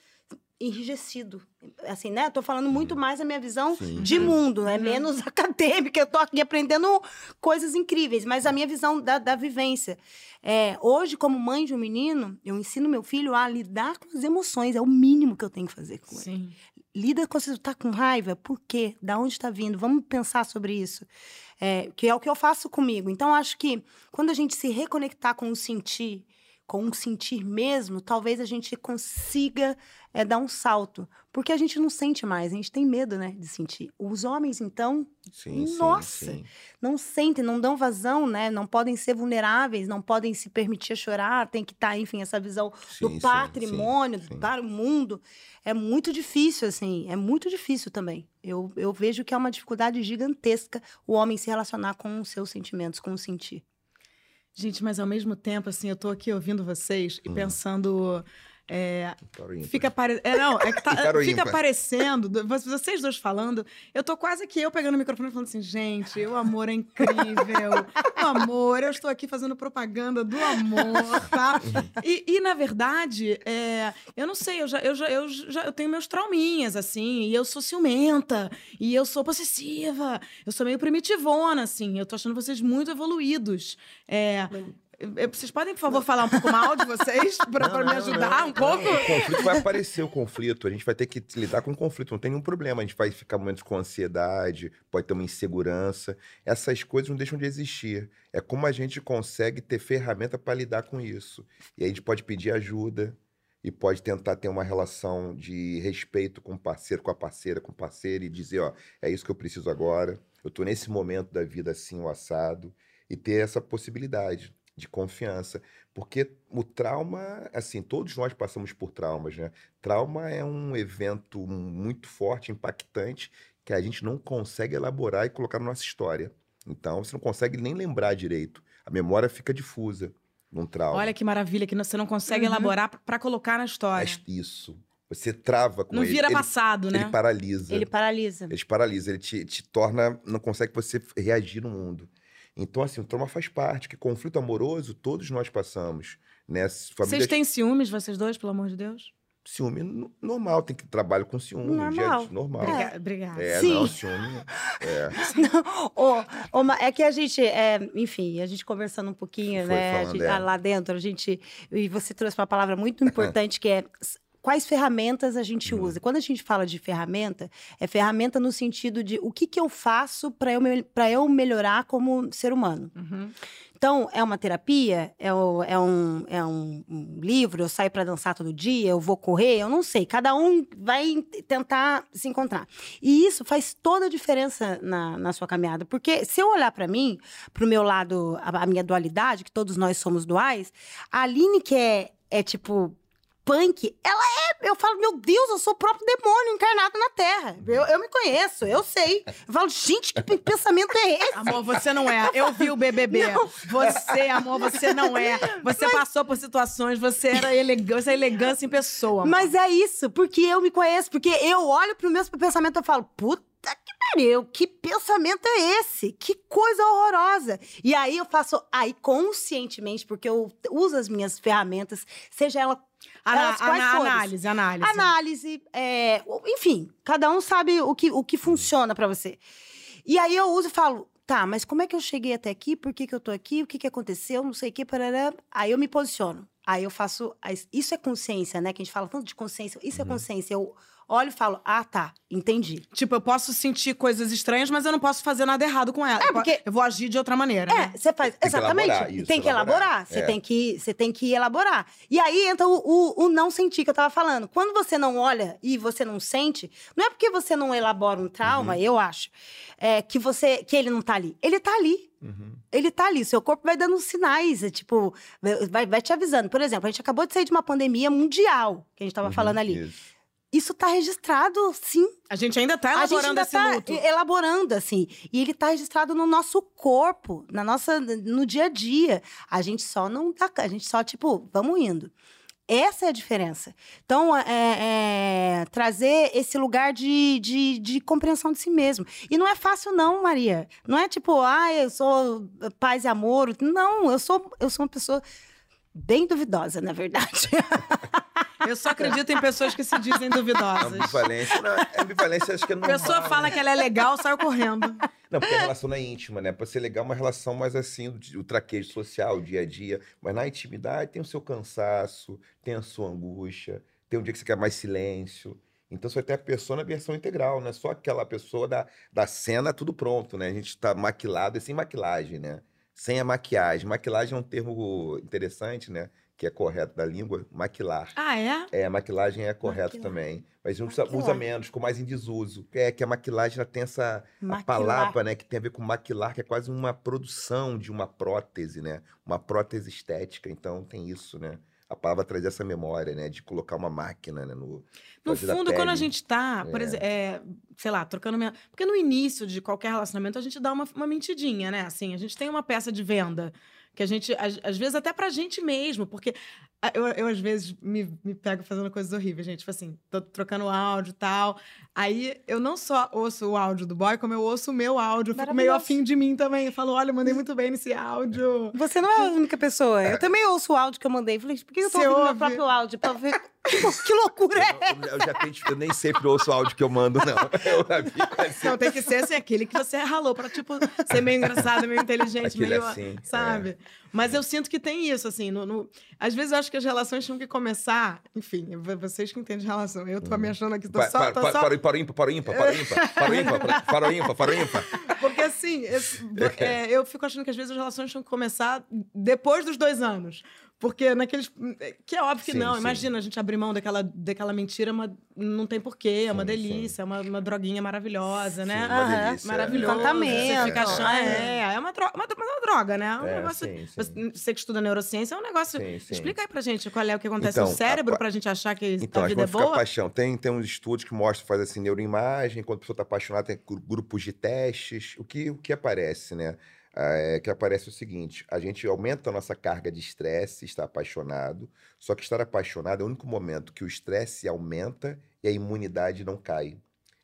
enrijecido. Assim, né? Eu tô falando muito mais a minha visão Sim. de Uhum. mundo, né? Uhum. Menos *laughs* acadêmica. Eu tô aqui aprendendo coisas incríveis, mas a minha visão da, da vivência. É, hoje, como mãe de um menino, eu ensino meu filho a lidar com as emoções. É o mínimo que eu tenho que fazer com ele. Sim. Lida com você tá com raiva, por quê? Da onde está vindo? Vamos pensar sobre isso. É, que é o que eu faço comigo. Então, acho que quando a gente se reconectar com o sentir, com o sentir mesmo, talvez a gente consiga é, dar um salto. Porque a gente não sente mais, a gente tem medo, né, de sentir. Os homens, então, Sim, sim, Nossa! sim. não sentem, não dão vazão, né? Não podem ser vulneráveis, não podem se permitir chorar, tem que estar, enfim, essa visão Sim, do sim, patrimônio sim, sim. para o mundo. É muito difícil, assim, é muito difícil também. Eu, eu vejo que é uma dificuldade gigantesca o homem se relacionar com os seus sentimentos, com o sentir. Gente, mas ao mesmo tempo, assim, eu tô aqui ouvindo vocês e Hum. pensando. É, fica pare... é, não, é que tá, fica parecendo, do- vo- vocês dois falando, eu tô quase que eu pegando o microfone e falando assim, gente, o amor é incrível, o amor, eu estou aqui fazendo propaganda do amor, tá? E, e, na verdade, é, eu não sei, eu já, eu, já, eu já eu tenho meus trauminhas, assim, e eu sou ciumenta, e eu sou possessiva, eu sou meio primitivona, assim, eu tô achando vocês muito evoluídos. É, vocês podem, por favor, falar um pouco mal de vocês *laughs* pra, pra me ajudar não, um pouco? não, O conflito vai aparecer, o conflito. A gente vai ter que lidar com o conflito, não tem nenhum problema. A gente vai ficar momentos com ansiedade, pode ter uma insegurança. Essas coisas não deixam de existir. É como a gente consegue ter ferramenta para lidar com isso. E aí a gente pode pedir ajuda e pode tentar ter uma relação de respeito com o parceiro, com a parceira, com o parceiro e dizer, ó, é isso que eu preciso agora. Eu tô nesse momento da vida assim, o assado. E ter essa possibilidade de confiança. Porque o trauma, assim, todos nós passamos por traumas, né? Trauma é um evento muito forte, impactante, que a gente não consegue elaborar e colocar na nossa história. Então, você não consegue nem lembrar direito. A memória fica difusa num trauma. Olha que maravilha, que você não consegue Uhum. elaborar pra colocar na história. Isso. Você trava com Não ele. vira ele, passado, né? ele paralisa. Ele paralisa. Ele paralisa, ele te, te torna. Não consegue você reagir no mundo. Então, assim, o trauma faz parte, que conflito amoroso todos nós passamos. Né? Famílias, Vocês têm ciúmes, vocês dois, pelo amor de Deus? ciúme no- normal, tem que trabalhar com ciúme. Normal. dia, normal. É. Obriga- Obrigada. É, Sim. não, ciúme. É. *laughs* Ô, ô, Ma- é que a gente, é, enfim, a gente conversando um pouquinho, Foi né, a falando, gente- é. ah, lá dentro, a gente, e você trouxe uma palavra muito *laughs* importante que é quais ferramentas a gente Uhum. usa. Quando a gente fala de ferramenta, é ferramenta no sentido de o que, que eu faço para eu, pra eu melhorar como ser humano. Uhum. Então, é uma terapia? É, é um, é um, um livro? Eu saio para dançar todo dia? Eu vou correr? Eu não sei. Cada um vai tentar se encontrar. E isso faz toda a diferença na, na sua caminhada. Porque se eu olhar para mim, para o meu lado, a, a minha dualidade, que todos nós somos duais, a Aline, que é, é tipo punk, ela é. Eu falo, meu Deus, eu sou o próprio demônio encarnado na Terra. Eu, eu me conheço, eu sei. Eu falo, gente, que pensamento é esse? Amor, você não é. Eu vi o BBB. Você, amor, você não é. Você passou por situações, você era elegância, você é elegância em pessoa. amor. Mas é isso, porque eu me conheço, porque eu olho pro meu pensamento e falo, puta que pariu, que pensamento é esse? Que coisa horrorosa. E aí eu faço, aí conscientemente, porque eu uso as minhas ferramentas, seja ela Ana- elas quais ana- análise, análise. análise, é, enfim, cada um sabe o que, o que funciona pra você. E aí eu uso e falo, tá, mas como é que eu cheguei até aqui? Por que, que eu tô aqui? O que, que aconteceu? Não sei o que, parará. Aí eu me posiciono. Aí eu faço. Isso é consciência, né? Que a gente fala tanto de consciência. Isso é consciência. Eu olho e falo, ah, tá, entendi. Tipo, eu posso sentir coisas estranhas, mas eu não posso fazer nada errado com ela. É, porque- Eu vou agir de outra maneira. É, né? você faz. que exatamente. elaborar isso, tem que elaborar. Você É. tem, que, você tem que elaborar. E aí entra o, o, o não sentir que eu tava falando. Quando você não olha e você não sente, não é porque você não elabora um trauma, Uhum. eu acho, é, que você que ele não tá ali. Ele tá ali. Uhum. Ele tá ali, seu corpo vai dando sinais, é, tipo, vai, vai te avisando. Por exemplo, a gente acabou de sair de uma pandemia mundial, que a gente tava Uhum, falando ali. isso. Isso tá registrado, sim, A gente ainda tá a gente elaborando ainda esse tá luto. elaborando, assim. E ele tá registrado no nosso corpo, na nossa, no dia a dia. A gente só não dá, a gente só, tipo, vamos indo. Essa é a diferença. Então, é, é, trazer esse lugar de, de, de compreensão de si mesmo. E não é fácil, não, Maria. Não é tipo, ah, eu sou paz e amor. Não, eu sou, eu sou uma pessoa bem duvidosa, na verdade. *laughs* Eu só acredito em pessoas que se dizem duvidosas. Ambivalência, não, ambivalência acho que é A pessoa fala né? que ela é legal, sai correndo. Não, porque a relação não é íntima, né? Pra ser legal, é uma relação mais assim, o, traquejo social, o dia a dia. Mas na intimidade tem o seu cansaço, tem a sua angústia, tem um dia que você quer mais silêncio. Então você vai ter a pessoa na versão integral, né? Só aquela pessoa da, da cena, tudo pronto, né? A gente tá maquilado e sem maquilagem, né? Sem a maquiagem. Maquilagem é um termo interessante, né? Que é correto da língua, maquilar. Ah, é? É, a maquilagem é correto Maquilar. também. Mas a gente usa, usa menos, ficou mais em desuso. É que a maquilagem ela tem essa palavra, né, que tem a ver com maquilar, que é quase uma produção de uma prótese, né? Uma prótese estética. Então tem isso, né? A palavra traz essa memória, né? De colocar uma máquina né, no. No fundo, quando a gente tá, por É. exemplo, é, sei lá, trocando minha. Porque no início de qualquer relacionamento a gente dá uma, uma mentidinha, né? Assim, a gente tem uma peça de venda que a gente, às, às vezes, até pra gente mesmo, porque a- eu, eu às vezes me, me pego fazendo coisas horríveis, gente. Tipo assim, tô trocando áudio e tal. Aí eu não só ouço o áudio do boy, como eu ouço o meu áudio. Eu fico meio afim de mim também. Eu falo, olha, eu mandei muito bem nesse áudio. Você não é a única pessoa. Eu também ouço o áudio que eu mandei. Falei, por que eu tô Você ouvindo meu ouve? próprio áudio? Pra ver que, lou- que loucura é Eu, eu já tenho, eu nem sempre ouço o áudio que eu mando, não. *laughs* Eu assim. Não, tem que ser assim, aquele que você ralou pra, tipo, ser meio engraçado, meio inteligente, Aquele meio. assim, sabe? Mas eu sinto que tem isso, assim. No, no- Às vezes eu acho que as relações tinham que começar. Enfim, vocês que entendem de relação. Eu tô me achando aqui, tô Pa- só. pa- tô pa- só- Para ímpar, para ímpar, para ímpar, para ímpar, para ímpar, para ímpar, para o ímpar. Porque assim, esse- *laughs* é, eu fico achando que às vezes as relações tinham que começar depois dos dois anos. Porque naqueles. Que é óbvio que Sim, não. sim. Imagina a gente abrir mão daquela, daquela mentira, mas não tem porquê, é uma Sim, delícia, é uma, uma droguinha maravilhosa, Sim, né? uma Aham. delícia, é. Maravilhoso. Você fica achando. é. É, é uma droga, uma, uma droga, né? É um É, negócio. sim, sim. Você, que estuda neurociência, é um negócio. Sim, sim. Explica aí pra gente qual é o que acontece Então, no cérebro a- pra gente achar que Então, a vida é boa. paixão. Tem, tem uns estudos que mostram, faz assim, neuroimagem, quando a pessoa está apaixonada, tem gru- grupos de testes. O que, o que aparece, né? É que aparece o seguinte: a gente aumenta a nossa carga de estresse, está apaixonado, só que estar apaixonado é o único momento que o estresse aumenta e a imunidade não cai.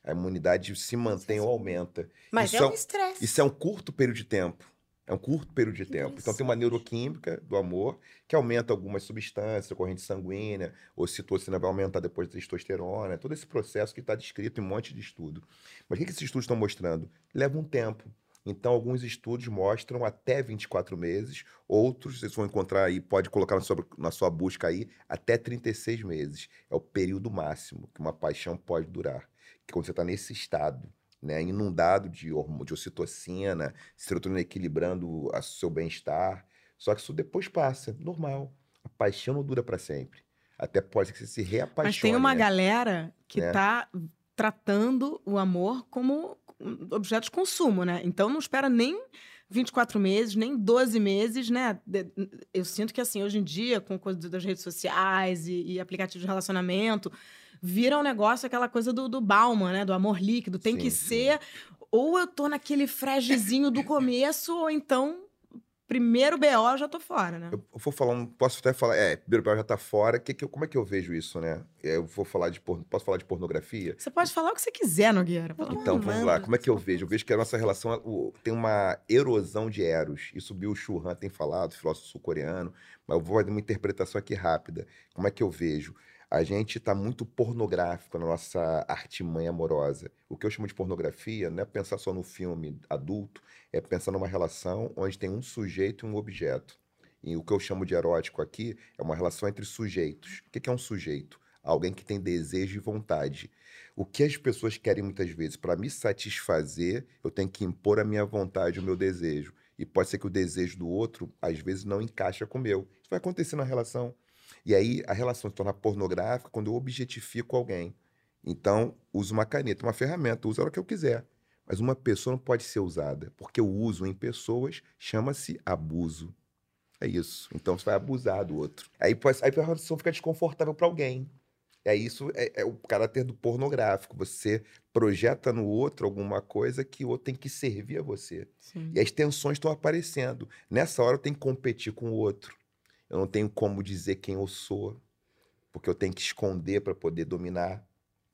A imunidade se mantém ou aumenta. Mas Isso é é um estresse. Isso é um curto período de tempo. É um curto período de tempo. Então tem uma neuroquímica do amor que aumenta algumas substâncias, corrente sanguínea, ocitocina vai aumentar depois da testosterona, todo esse processo que está descrito em um monte de estudo. Mas o que, que esses estudos estão mostrando? Leva um tempo. Então, alguns estudos mostram até 24 meses, outros vocês vão encontrar aí, pode colocar na sua, na sua busca aí, até 36 meses. É o período máximo que uma paixão pode durar. Que é quando você está nesse estado, né, inundado de, hormo- de ocitocina, serotonina equilibrando o seu bem-estar. Só que isso depois passa, normal. A paixão não dura para sempre. Até pode ser que você se reapaixone. Mas tem uma né? galera que Né? tá tratando o amor como objeto de consumo, né? Então não espera nem 24 meses, nem 12 meses, né? Eu sinto que, assim, hoje em dia, com coisa das redes sociais e, e aplicativos de relacionamento, vira um negócio, aquela coisa do, do Bauman, né? Do amor líquido. Tem Sim, que sim. ser... Ou eu tô naquele fregezinho do começo, ou então... Primeiro BO, eu já tô fora, né? Eu vou falar um. Posso até falar. É, Birubiel já tá fora. Que que como é que eu vejo isso, né? Eu vou falar de. por- Posso falar de pornografia? Você pode falar o que você quiser, Nogueira. Fala, Então, "Hum, vamos lá. manda". Como é que eu vejo? Eu vejo que a nossa relação o- tem uma erosão de eros. Isso Bill Churran tem falado, filósofo sul-coreano. Mas eu vou fazer uma interpretação aqui rápida. Como é que eu vejo? A gente está muito pornográfico na nossa artimanha amorosa. O que eu chamo de pornografia não é pensar só no filme adulto, é pensar numa relação onde tem um sujeito e um objeto. E o que eu chamo de erótico aqui é uma relação entre sujeitos. O que é um sujeito? Alguém que tem desejo e vontade. O que as pessoas querem muitas vezes, para me satisfazer, eu tenho que impor a minha vontade, o meu desejo. E pode ser que o desejo do outro, às vezes, não encaixa com o meu. Isso vai acontecer na relação. E aí a relação se torna pornográfica quando eu objetifico alguém. Então, uso uma caneta, uma ferramenta, uso a hora que eu quiser. Mas uma pessoa não pode ser usada, porque o uso em pessoas chama-se abuso. É isso. Então você vai abusar do outro. Aí, aí a relação fica desconfortável para alguém. É isso, é, é o caráter do pornográfico. Você projeta no outro alguma coisa que o outro tem que servir a você. Sim. E as tensões estão aparecendo. Nessa hora eu tenho que competir com o outro. Eu não tenho como dizer quem eu sou, porque eu tenho que esconder para poder dominar.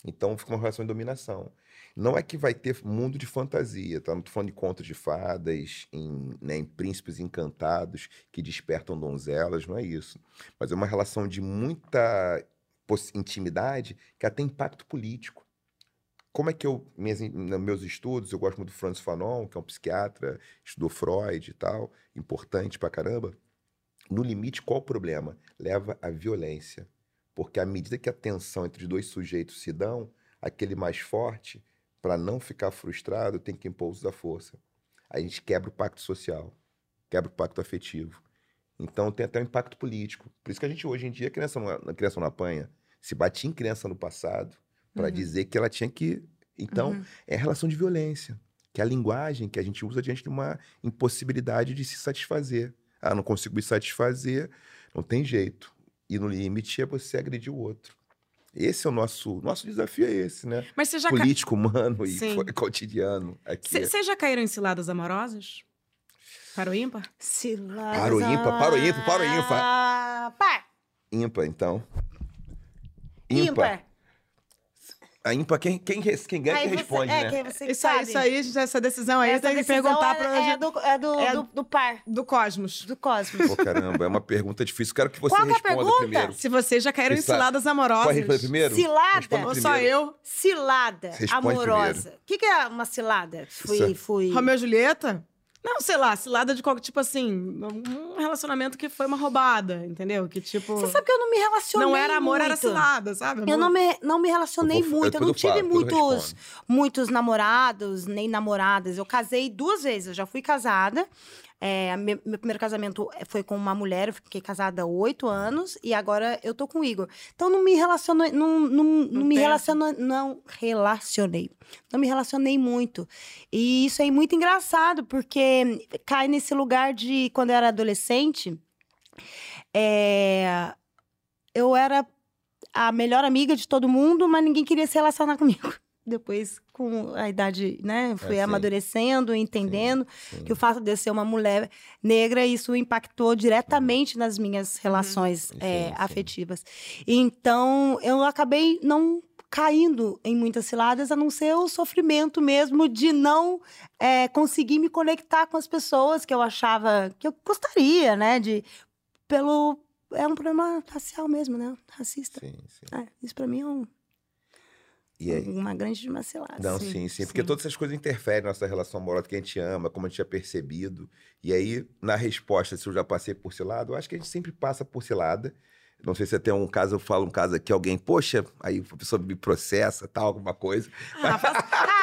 Então fica uma relação de dominação. Não é que vai ter mundo de fantasia, tá? Não tô falando de contos de fadas, em, né, em príncipes encantados que despertam donzelas, não é isso. Mas é uma relação de muita intimidade que tem impacto político. Como é que eu, minhas, nos meus estudos, eu gosto muito do Francis Fanon, que é um psiquiatra, estudou Freud e tal, importante pra caramba. No limite, qual o problema? Leva à violência. Porque à medida que a tensão entre os dois sujeitos se dão, aquele mais forte, para não ficar frustrado, tem que impor uso da força. A gente quebra o pacto social, quebra o pacto afetivo. Então tem até um impacto político. Por isso que a gente hoje em dia, a criança não, a criança não apanha. Se batia em criança no passado para Uhum. dizer que ela tinha que. Então, Uhum. é a relação de violência, que é a linguagem que a gente usa diante de uma impossibilidade de se satisfazer. Ah, não consigo me satisfazer, não tem jeito. E no limite é você agredir o outro. Esse é o nosso nosso desafio é esse, né? Mas você já, ca... Político, humano e Sim. *laughs* cotidiano aqui. Cê- cê já caíram em ciladas amorosas? Para o ímpar? Ciladas. Para o ímpar, para o ímpar, para o ímpar. Ah, Par. Ímpar, então. Ímpar. A ímpar, quem, quem, quem ganha Aí que você- responde, é, né? quem você Isso aí, sabe. isso aí, gente, essa decisão aí Essa tem que perguntar é, pra é, gente. do, é, do, é do, do par, Do Cosmos. do cosmos. Pô, caramba, é uma pergunta difícil. Quero que você Qual que é a responda pergunta? primeiro. Se vocês já caíram em Você sabe- ciladas amorosas. Pode responder primeiro? Cilada? Ou primeiro. só eu? Cilada amorosa. O que, que é uma cilada? Fui, Isso é- fui. Romeu e Julieta? Não, sei lá, cilada de qualquer. Tipo assim, um relacionamento que foi uma roubada, entendeu? Que tipo. Você sabe que eu não me relacionei não era amor, muito. era cilada, sabe? Eu não me, não me relacionei Eu vou- muito, eu não eu tive falo, muitos, muitos namorados, nem namoradas. Eu casei duas vezes, eu já fui casada. É, meu, meu primeiro casamento foi com uma mulher, eu fiquei casada há oito anos, e agora eu tô com o Igor. Então não me relacionei, não, não, não, me tem relaciono, não relacionei. Não me relacionei muito. E isso é muito engraçado, porque cai nesse lugar de quando eu era adolescente. é, eu era a melhor amiga de todo mundo, mas ninguém queria se relacionar comigo. *laughs* Depois, com a idade, né, fui sim. amadurecendo, entendendo sim. que o fato de eu ser uma mulher negra, isso impactou diretamente nas minhas relações Sim, é, sim. afetivas. Então, eu acabei não caindo em muitas ciladas, a não ser o sofrimento mesmo de não é, conseguir me conectar com as pessoas que eu achava que eu gostaria, né, de pelo é um problema racial mesmo, né, racista. Sim, sim. É, isso pra mim é um-? Uma grande macilada. Não, Sim, sim, sim, Porque todas essas coisas interferem na nossa relação amorosa, que a gente ama, como a gente é percebido. E aí, na resposta, se eu já passei por cilada, eu acho que a gente sempre passa por cilada. Não sei se até um caso, eu falo um caso aqui, alguém, poxa, aí a pessoa me processa, tal, alguma coisa. Ah, fala- *laughs*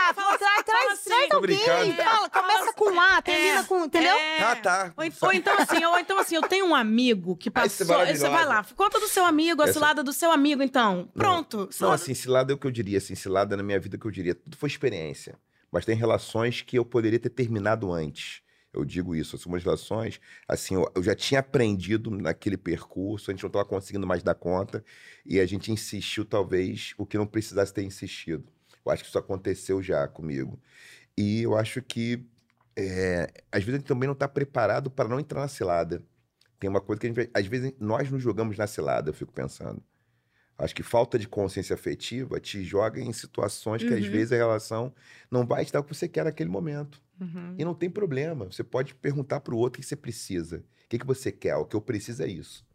Assim. Tô alguém. brincando. Fala, começa com A, termina com. Entendeu? É. Ah, tá. Ou, ou então assim, ou então assim, eu tenho um amigo que Ah, isso é passou. você vai lá, conta do seu amigo, a Essa- cilada do seu amigo, então. Pronto. Não, cilada- assim, cilada é o que eu diria, assim, cilada na minha vida é o que eu diria. Tudo foi experiência. Mas tem relações que eu poderia ter terminado antes. Eu digo isso, são umas relações, assim, eu, eu já tinha aprendido naquele percurso, a gente não estava conseguindo mais dar conta, e a gente insistiu, talvez, o que não precisasse ter insistido. Eu acho que isso aconteceu já comigo. E eu acho que, é, às vezes, a gente também não está preparado para não entrar na cilada. Tem uma coisa que a gente, às vezes, nós nos jogamos na cilada, eu fico pensando. Acho que falta de consciência afetiva te joga em situações que, às Uhum. vezes, a relação não vai te dar o que você quer naquele momento. Uhum. E não tem problema. Você pode perguntar para o outro o que você precisa. O que, que você quer? O que eu preciso é isso.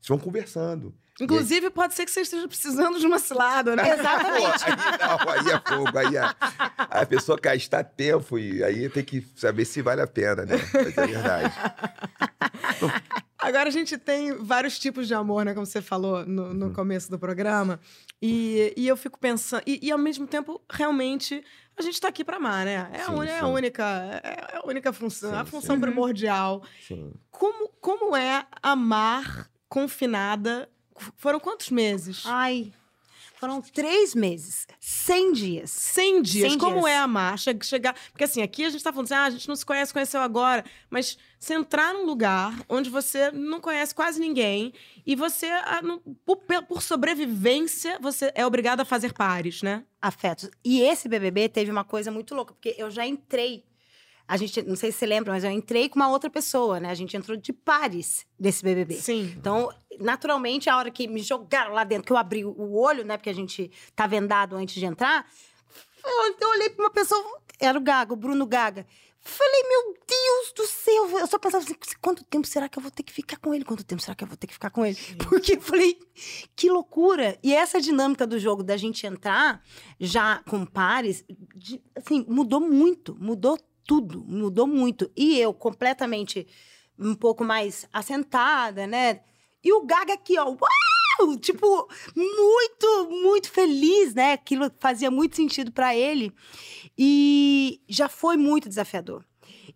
Vocês vão conversando. Inclusive, pode ser que você esteja precisando de uma cilada, né? Exatamente. Pô, aí não, aí é fogo. Aí a, a pessoa gastar tempo e aí tem que saber se vale a pena, né? Mas é verdade. *laughs* Agora a gente tem vários tipos de amor, né? Como você falou no, no Uhum. começo do programa. E, e eu fico pensando. E, e, ao mesmo tempo, realmente, a gente tá aqui pra amar, né? É, a, Sim, uni- é a única, é a única função, Sim, a função sim. primordial. Sim. Como, como é amar confinada? Foram quantos meses? Ai, foram três meses, 100 dias. 100 dias. 100 Como dias. é amar? Che- Chegar. Porque assim, aqui a gente tá falando assim, ah, a gente não se conhece, conheceu agora. Mas você entrar num lugar onde você não conhece quase ninguém e você, ah, por sobrevivência, você é obrigado a fazer pares, né? afetos. E esse BBB teve uma coisa muito louca, porque eu já entrei. A gente, não sei se você lembra, mas eu entrei com uma outra pessoa, né? A gente entrou de pares desse BBB. Sim. Então, naturalmente, a hora que me jogaram lá dentro, que eu abri o olho, né? Porque a gente tá vendado antes de entrar, eu, olhei pra uma pessoa, era o Gaga, o Bruno Gaga. Falei, meu Deus do céu. Eu só pensava assim, quanto tempo será que eu vou ter que ficar com ele? Quanto tempo será que eu vou ter que ficar com ele? Porque eu falei, que loucura. E essa dinâmica do jogo, da gente entrar já com pares, de- assim, mudou muito. Mudou tudo. Mudou muito. E eu, completamente um pouco mais assentada, né? E o Gaga aqui, ó. Uau! Tipo, muito, muito feliz, né? Aquilo fazia muito sentido pra ele. E já foi muito desafiador.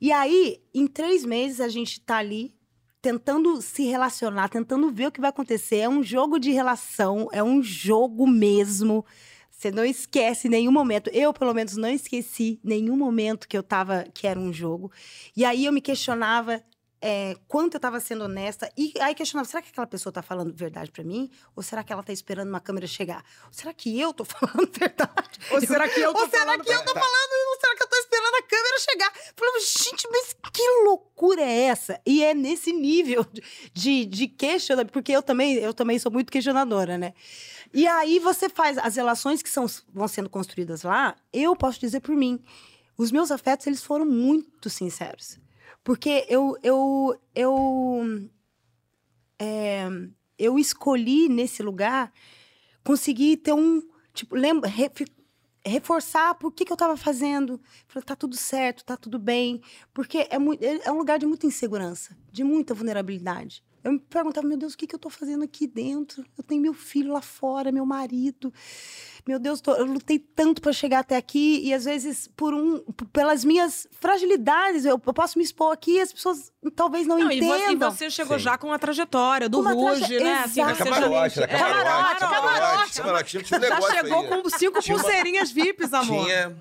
E aí, em três meses, a gente tá ali tentando se relacionar, tentando ver o que vai acontecer. É um jogo de relação, é um jogo mesmo. Você não esquece nenhum momento. Eu, pelo menos, não esqueci nenhum momento que eu tava, que era um jogo. E aí eu me questionava é, quanto eu tava sendo honesta. E aí questionava, será que aquela pessoa tá falando verdade pra mim? Ou será que ela tá esperando uma câmera chegar? Ou será que eu tô *laughs* falando verdade? Ou será que eu tô Ou será falando que eu tô falando? Ou será que eu tô esperando a câmera chegar? Falei, gente, mas que loucura é essa? E é nesse nível de- de, de questionamento, porque eu também, eu também sou muito questionadora, né? E aí você faz as relações que são, vão sendo construídas lá, eu posso dizer por mim, os meus afetos, eles foram muito sinceros. Porque eu, eu, eu, é, eu escolhi nesse lugar conseguir ter um, tipo, lembra, refi- reforçar por que, que eu estava fazendo. Falei, tá tudo certo, tá tudo bem. Porque é, mui- é é um lugar de muita insegurança, de muita vulnerabilidade. Eu me perguntava, meu Deus, o que, que eu tô fazendo aqui dentro? Eu tenho meu filho lá fora, meu marido. Meu Deus, tô- eu lutei tanto para chegar até aqui e às vezes por um, pelas minhas fragilidades, eu, eu posso me expor aqui e as pessoas talvez não, Não, e, vo- e entendam. você chegou Sim. já com a trajetória do uma Ruge, traje- né? Assim, você Camarote, já... era É, camarote, camarote. camarote. Já chegou aí. com cinco Tinha uma- pulseirinhas VIPs, amor. Tinha.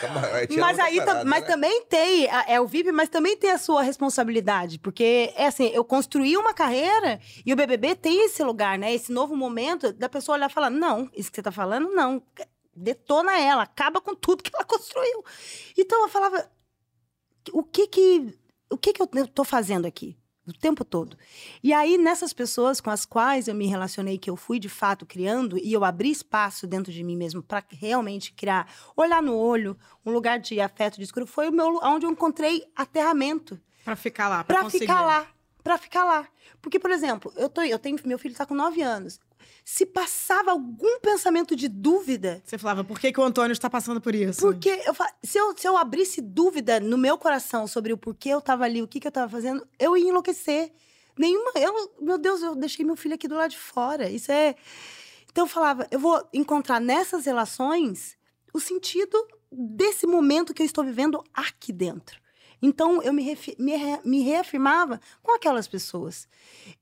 Camarote, Mas aí parada, mas né? também tem, é o VIP, mas também tem a sua responsabilidade. Porque, é assim, eu construí uma carreira e o BBB tem esse lugar, né? Esse novo momento da pessoa olhar e falar: não, isso que você tá falando, não. Detona ela, acaba com tudo que ela *laughs* construiu. Então eu falava: o que que, o que, que eu tô fazendo aqui? O tempo todo. E aí, nessas pessoas com as quais eu me relacionei, que eu fui de fato criando, e eu abri espaço dentro de mim mesmo para realmente criar, olhar no olho, um lugar de afeto, de escuro, foi o meu, onde eu encontrei aterramento Pra ficar lá, para ficar lá, para ficar lá. Porque, por exemplo, eu, tô, eu tenho, meu filho está com nove anos. Se passava algum pensamento de dúvida, Você falava, por que, que o Antônio está passando por isso? porque eu, se, eu, se eu abrisse dúvida no meu coração sobre o porquê eu estava ali, o que, que eu estava fazendo, eu ia enlouquecer. Nenhuma. Eu, meu Deus, eu deixei meu filho aqui do lado de fora. Isso é. Então eu falava, eu vou encontrar nessas relações o sentido desse momento que eu estou vivendo aqui dentro. Então eu me, me, me reafirmava com aquelas pessoas.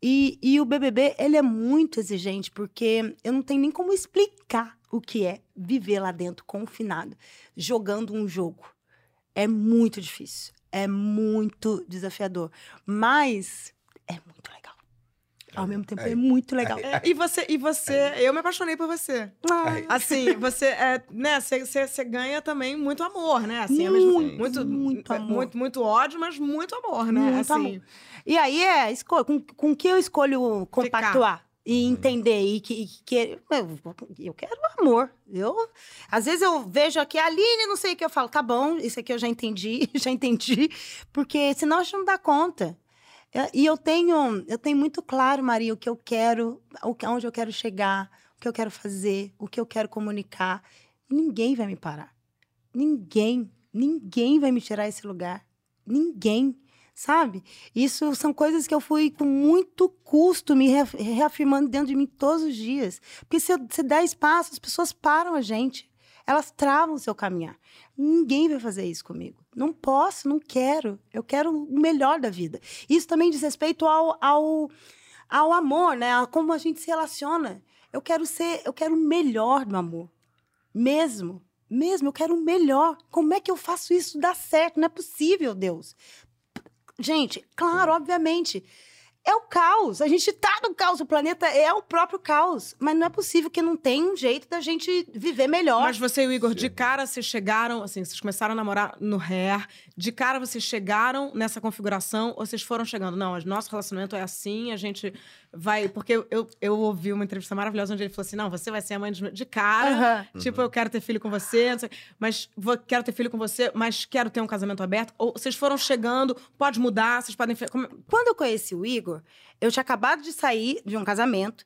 E, e o BBB, ele é muito exigente, porque eu não tenho nem como explicar o que é viver lá dentro, confinado, jogando um jogo. É muito difícil. É muito desafiador. Mas é muito. Ao mesmo tempo, é muito legal. É, e você, e você, eu me apaixonei por você. Ai, Assim, você, é, né, você, ganha também muito amor, né? Assim, ao mesmo- Muito, muito, muito é, amor. muito, muito ódio, mas muito amor, né? Muito assim, amor. E aí é escolha, com, com que eu escolho compactuar e entender e que, e que eu, eu quero amor. Eu às vezes eu vejo aqui a Aline, não sei o que eu falo, tá bom, isso aqui eu já entendi, *laughs* já entendi, porque senão a gente não dá conta. É, E eu tenho, eu tenho muito claro, Maria, o que eu quero, aonde eu quero chegar, o que eu quero fazer, o que eu quero comunicar. Ninguém vai me parar. Ninguém, ninguém vai me tirar esse lugar. Ninguém, sabe? Isso são coisas que eu fui com muito custo me reaf- reafirmando dentro de mim todos os dias. Porque se se der espaço, as pessoas param a gente. Elas travam o seu caminhar. Ninguém vai fazer isso comigo. Não posso, não quero. Eu quero o melhor da vida. Isso também diz respeito ao, ao, ao amor, né? A como a gente se relaciona. Eu quero ser, eu quero o melhor do amor. Mesmo. Mesmo, eu quero o melhor. Como é que eu faço isso dar certo? Não é possível, Deus. Gente, claro, obviamente. É o caos. A gente tá no caos. O planeta é o próprio caos. Mas não é possível que não tenha um jeito da gente viver melhor. Mas você e o Igor, de cara, vocês chegaram, assim, vocês começaram a namorar no hair. De cara, vocês chegaram nessa configuração ou vocês foram chegando? Não, nosso relacionamento é assim, a gente vai. Porque eu, eu, ouvi uma entrevista maravilhosa onde ele falou assim: não, você vai ser a mãe dos meus- de cara. Aham. Tipo, eu quero ter filho com você, não sei- mas vou- quero ter filho com você, mas quero ter um casamento aberto. Ou vocês foram chegando, pode mudar, vocês podem. como- Quando eu conheci o Igor, eu tinha acabado de sair de um casamento.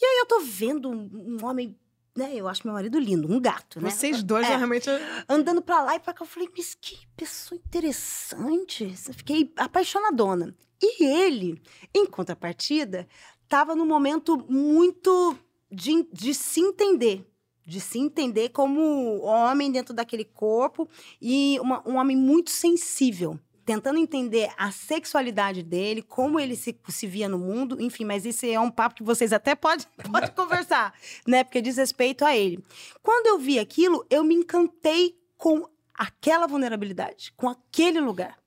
E aí eu tô vendo um, um homem, né? Eu acho meu marido lindo, um gato, né? Vocês dois É. realmente. andando pra lá e pra cá. Eu falei, mas que pessoa interessante. Eu fiquei apaixonadona. E ele, em contrapartida, tava num momento muito de, de se entender. De se entender como homem dentro daquele corpo e uma- um homem muito sensível. Tentando entender a sexualidade dele, como ele se, se via no mundo, enfim, mas isso é um papo que vocês até podem *laughs* pode conversar, né? Porque diz respeito a ele. Quando eu vi aquilo, eu me encantei com aquela vulnerabilidade, com aquele lugar.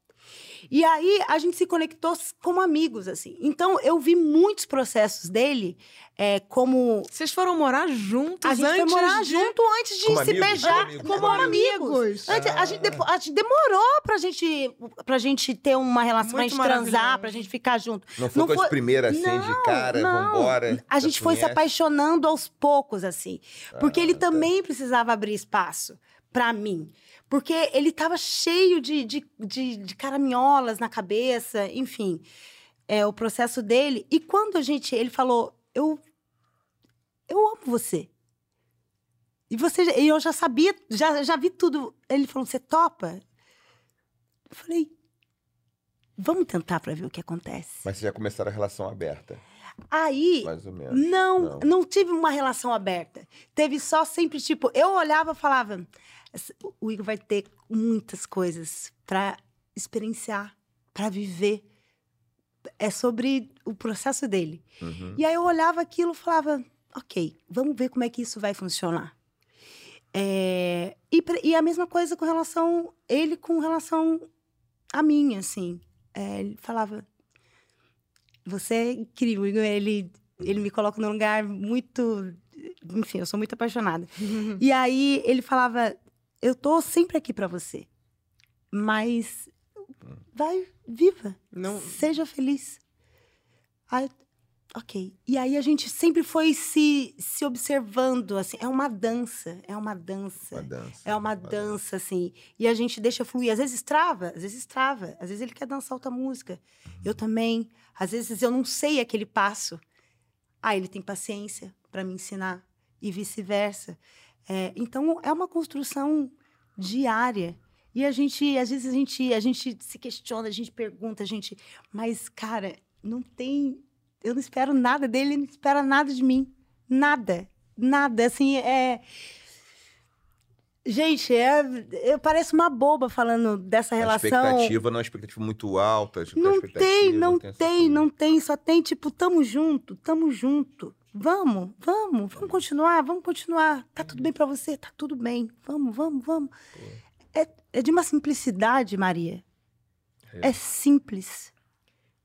E aí a gente se conectou como amigos, assim. Então eu vi muitos processos dele é, como. Vocês foram morar juntos A gente antes foi morar de... junto antes de Como se amigos, beijar como amigos, como, amigos. Antes, a, gente depo- a gente demorou pra gente, pra gente ter uma relação, pra Muito gente transar, pra gente ficar junto. Não foi Não com as primeiras assim Não, de cara, não. vambora. A gente foi se conhece? apaixonando aos poucos, assim. Porque ele Ah, tá. também precisava abrir espaço pra mim. Porque ele tava cheio de, de, de, de caraminholas na cabeça, enfim. É o processo dele. E quando a gente. Ele falou: Eu. Eu amo você. E você. E eu já sabia, já, já vi tudo. Ele falou: Você topa? Eu falei: Vamos tentar pra ver o que acontece. Mas vocês já começaram a relação aberta, Aí. mais ou menos. Não, Não. não, tive uma relação aberta. Teve só sempre, tipo, eu olhava e falava: "Essa- o Igor vai ter muitas coisas pra experienciar, pra viver. É sobre o processo dele. Uhum. E aí eu olhava aquilo e falava: ok, vamos ver como é que isso vai funcionar. É, e, e a mesma coisa com relação. Ele com relação a mim, assim. É, ele falava: você é incrível, Igor. Ele, ele me coloca num lugar muito. Enfim, eu sou muito apaixonada. *laughs* E aí ele falava: Eu tô sempre aqui pra você. Mas vai, viva. Não... Seja feliz. Aí, ok. E aí a gente sempre foi se, se observando, assim. É uma dança, é uma dança. Uma dança. É uma dança, assim. E a gente deixa fluir. Às vezes trava, às vezes trava. Às vezes ele quer dançar outra música. Eu também. Às vezes eu não sei aquele passo. Ah, ele tem paciência para me ensinar. E vice-versa. É, então, é uma construção diária. E a gente, às vezes, a gente, a gente se questiona, a gente pergunta, a gente... Mas, cara, não tem... Eu não espero nada dele, ele não espera nada de mim. Nada. Nada. Assim, é... Gente, é, eu pareço uma boba falando dessa A relação. expectativa não é uma expectativa muito alta. Não expectativa, tem, não essa tem, não tem. Só tem, tipo, tamo junto, tamo junto. Vamos, vamos, vamos continuar, vamos continuar. Tá tudo bem pra você? Tá tudo bem. Vamos, vamos, vamos. É, é de uma simplicidade, Maria. É. É simples.